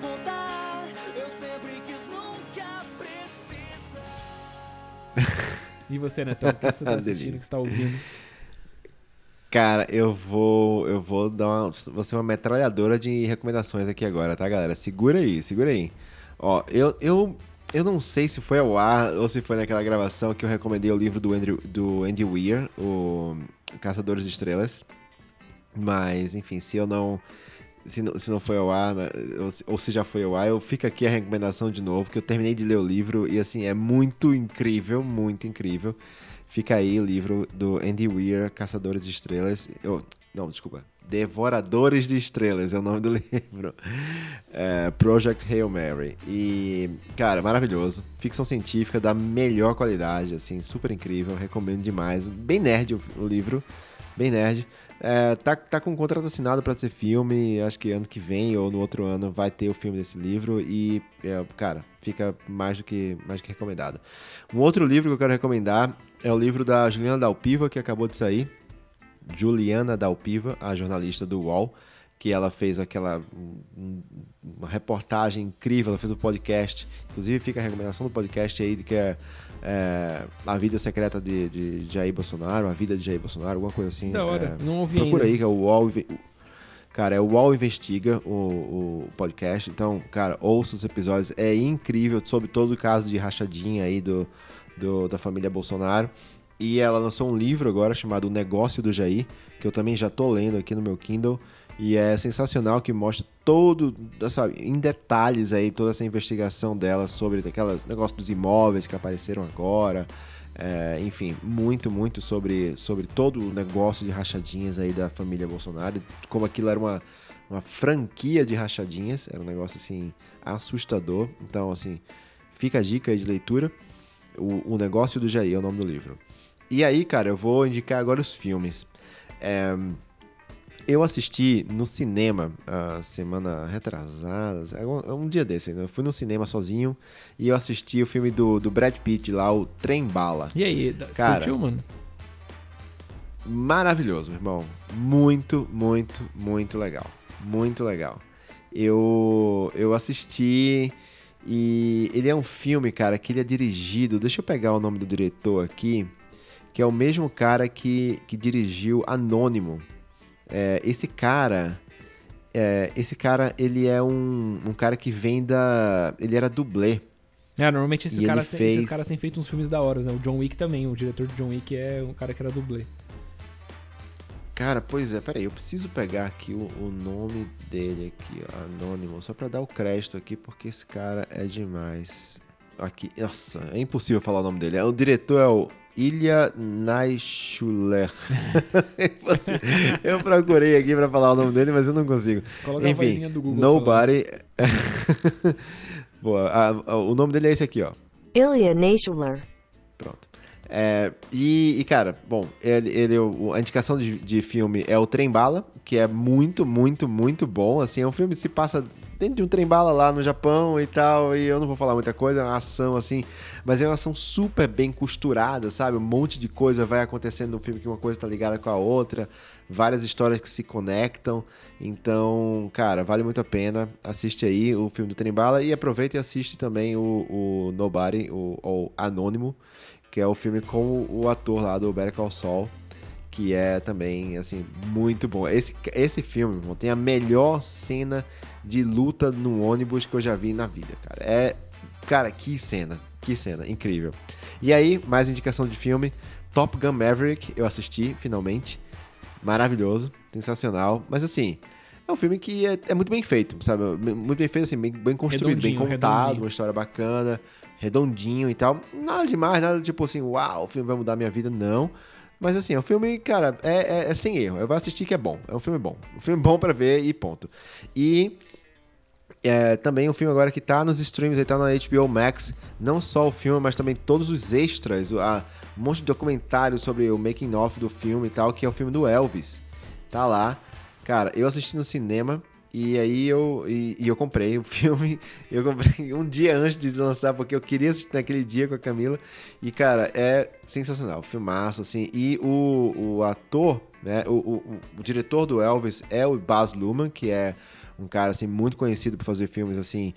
voltar. Eu sempre quis nunca precisar. E você, Netão, o que você tá (laughs) assistindo, que você tá ouvindo? Cara, eu vou. Eu vou dar uma. Vou ser uma metralhadora de recomendações aqui agora, tá, galera? Segura aí, segura aí. Ó, eu, eu, eu não sei se foi ao ar ou se foi naquela gravação que eu recomendei o livro do, Andrew, do Andy Weir, o Caçadores de Estrelas. Mas, enfim, se eu não. Se não, se não foi ao ar, né, ou se, ou se já foi ao ar, eu fico aqui a recomendação de novo, que eu terminei de ler o livro e, assim, é muito incrível, muito incrível. Fica aí o livro do Andy Weir, Caçadores de Estrelas. Eu, não, desculpa. Devoradores de Estrelas é o nome do (laughs) livro. É, Project Hail Mary. E, cara, maravilhoso. Ficção científica da melhor qualidade, assim, super incrível. Recomendo demais. Bem nerd o, o livro. Bem nerd. É, tá, tá com um contrato assinado pra ser filme. Acho que ano que vem ou no outro ano vai ter o filme desse livro. E, é, cara, fica mais do, que, mais do que recomendado. Um outro livro que eu quero recomendar é o livro da Juliana Dalpiva, que acabou de sair. Juliana Dalpiva, a jornalista do UOL, que ela fez aquela um- uma reportagem incrível, ela fez o podcast. Inclusive fica a recomendação do podcast aí que é, é, a vida secreta de, de Jair Bolsonaro, a vida de Jair Bolsonaro, alguma coisa assim. Da hora, É, não ouvi Procura ainda. aí, que é o UOL. Cara, é o UOL Investiga, o, o podcast. Então, cara, ouça os episódios. É incrível sobre todo o caso de rachadinha aí do, do- da família Bolsonaro. E ela lançou um livro agora chamado O Negócio do Jair, que eu também já tô lendo aqui no meu Kindle. E é sensacional que mostra todo, sabe, em detalhes aí, toda essa investigação dela sobre aquele negócio dos imóveis que apareceram agora. É, enfim, muito, muito sobre, sobre todo o negócio de rachadinhas aí da família Bolsonaro. Como aquilo era uma, uma franquia de rachadinhas, era um negócio assim assustador. Então, assim, fica a dica aí de leitura. O, o Negócio do Jair é o nome do livro. E aí, cara, eu vou indicar agora os filmes. É, eu assisti no cinema a semana retrasada, é um, é um dia desse, né? eu fui no cinema sozinho e eu assisti o filme do, do Brad Pitt lá, o Trem Bala. E aí, você Cara, curtiu, mano? Maravilhoso, meu irmão. Muito, muito, muito legal. Muito legal. Eu, eu assisti e ele é um filme, cara, que ele é dirigido. Deixa eu pegar o nome do diretor aqui, que é o mesmo cara que, que dirigiu Anônimo. É, esse cara. é, esse cara, ele é um, um cara que vem da. Ele era dublê. É, normalmente esses caras, fez- esses caras têm feito uns filmes da hora, né? O John Wick também, o diretor de John Wick é um cara que era dublê. Cara, pois é, peraí, eu preciso pegar aqui o, o nome dele aqui, ó, anônimo, só pra dar o crédito aqui, porque esse cara é demais. Aqui, nossa, é impossível falar o nome dele. O diretor é o Ilya Naishuler. (laughs) eu procurei aqui pra falar o nome dele, mas eu não consigo. Coloca a Enfim, vozinha do Google Nobody. (laughs) Boa, a- a- o nome dele é esse aqui, ó. Ilya Naishuler. Pronto. É, e, e, cara, bom, ele, ele- a indicação de, de filme é o Trem Bala, que é muito, muito, muito bom. Assim, é um filme que se passa dentro de um trem-bala lá no Japão e tal, e eu não vou falar muita coisa, é uma ação assim, mas é uma ação super bem costurada, sabe? Um monte de coisa vai acontecendo no filme que uma coisa tá ligada com a outra, várias histórias que se conectam. Então, cara, vale muito a pena. Assiste aí o filme do Trem-bala e aproveita e assiste também o, o Nobody, o, o Anônimo, que é o filme com o ator lá do Better Call Saul que é também, assim, muito bom. Esse, esse filme, irmão, tem a melhor cena de luta no ônibus que eu já vi na vida, cara. É, cara, que cena, que cena, incrível. E aí, mais indicação de filme, Top Gun Maverick, eu assisti, finalmente. Maravilhoso, sensacional. Mas assim, é um filme que é, é muito bem feito, sabe? Muito bem feito, assim, bem, bem construído, bem contado, redondinho. uma história bacana, redondinho e tal. Nada demais, nada tipo assim, uau, o filme vai mudar minha vida, não. Mas assim, é um filme, cara, é, é- é sem erro. Eu vou assistir que é bom. É um filme bom. Um filme bom pra ver e ponto. E é, também um filme agora que tá nos streams, aí tá na HBO Max. Não só o filme, mas também todos os extras. a- um monte de documentário sobre o making of do filme e tal, que é o filme do Elvis. Tá lá. Cara, eu assisti no cinema. E aí eu, e, e eu comprei o (laughs) filme, eu comprei um dia antes de lançar, porque eu queria assistir naquele dia com a Camila. E, cara, é sensacional, filmaço, assim. E o, o ator, né, o, o, o- o diretor do Elvis é o Baz Luhrmann, que é um cara, assim, muito conhecido por fazer filmes, assim,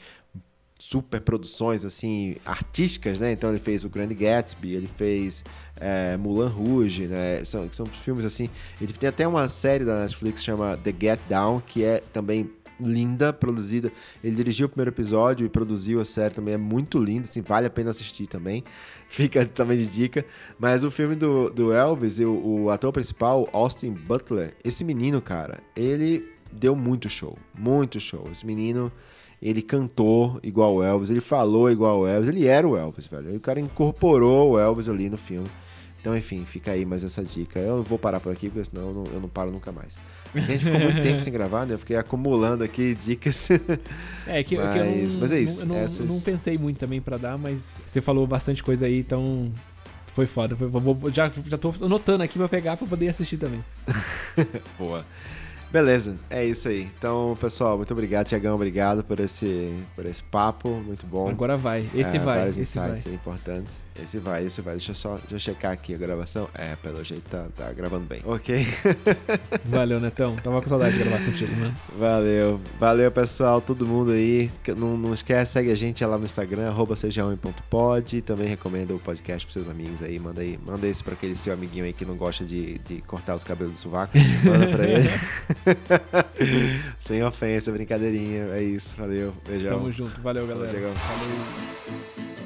super produções, assim, artísticas, né? Então ele fez o Grand Gatsby, ele fez é, Mulan Rouge, né? São, são filmes, assim... Ele tem até uma série da Netflix que chama The Get Down, que é também linda, produzida. Ele dirigiu o primeiro episódio e produziu a série também, é muito linda, assim, vale a pena assistir também. (laughs) Fica também de dica. Mas o filme do, do Elvis, o, o ator principal, Austin Butler, esse menino, cara, ele deu muito show, muito show. Esse menino, ele cantou igual o Elvis, ele falou igual o Elvis, ele era o Elvis, velho. E o cara incorporou o Elvis ali no filme. Então, enfim, fica aí mais essa dica. Eu vou parar por aqui, porque senão eu não, eu não paro nunca mais. A gente ficou muito tempo sem gravar, né? Eu fiquei acumulando aqui dicas. (laughs) É, que, que eu Mas- não, mas é isso, não, eu não, essas- não pensei muito também pra dar, mas você falou bastante coisa aí, então foi foda. Foi, vou- já, já tô anotando aqui pra pegar pra poder assistir também. (laughs) Boa. Beleza, é isso aí. Então, pessoal, muito obrigado, Tiagão. Obrigado por esse, por esse papo. Muito bom. Agora vai. Esse É, vai. Esse vai. importantes. Esse vai, esse vai. Deixa eu só deixa eu checar aqui a gravação. É, pelo jeito tá, tá gravando bem. Ok. (laughs) Valeu, Netão. Tava com saudade de gravar contigo, mano. Valeu. Valeu, pessoal. Todo mundo aí. Não, não esquece, segue a gente lá no Instagram, arroba sejam.pod. Também recomenda o podcast pros seus amigos aí. Manda aí. Manda esse pra aquele seu amiguinho aí que não gosta de, de cortar os cabelos do sovaco. Manda pra ele. (laughs) (laughs) Sem ofensa, brincadeirinha. É isso. Valeu. Beijão. Tamo junto. Valeu, galera. Falou.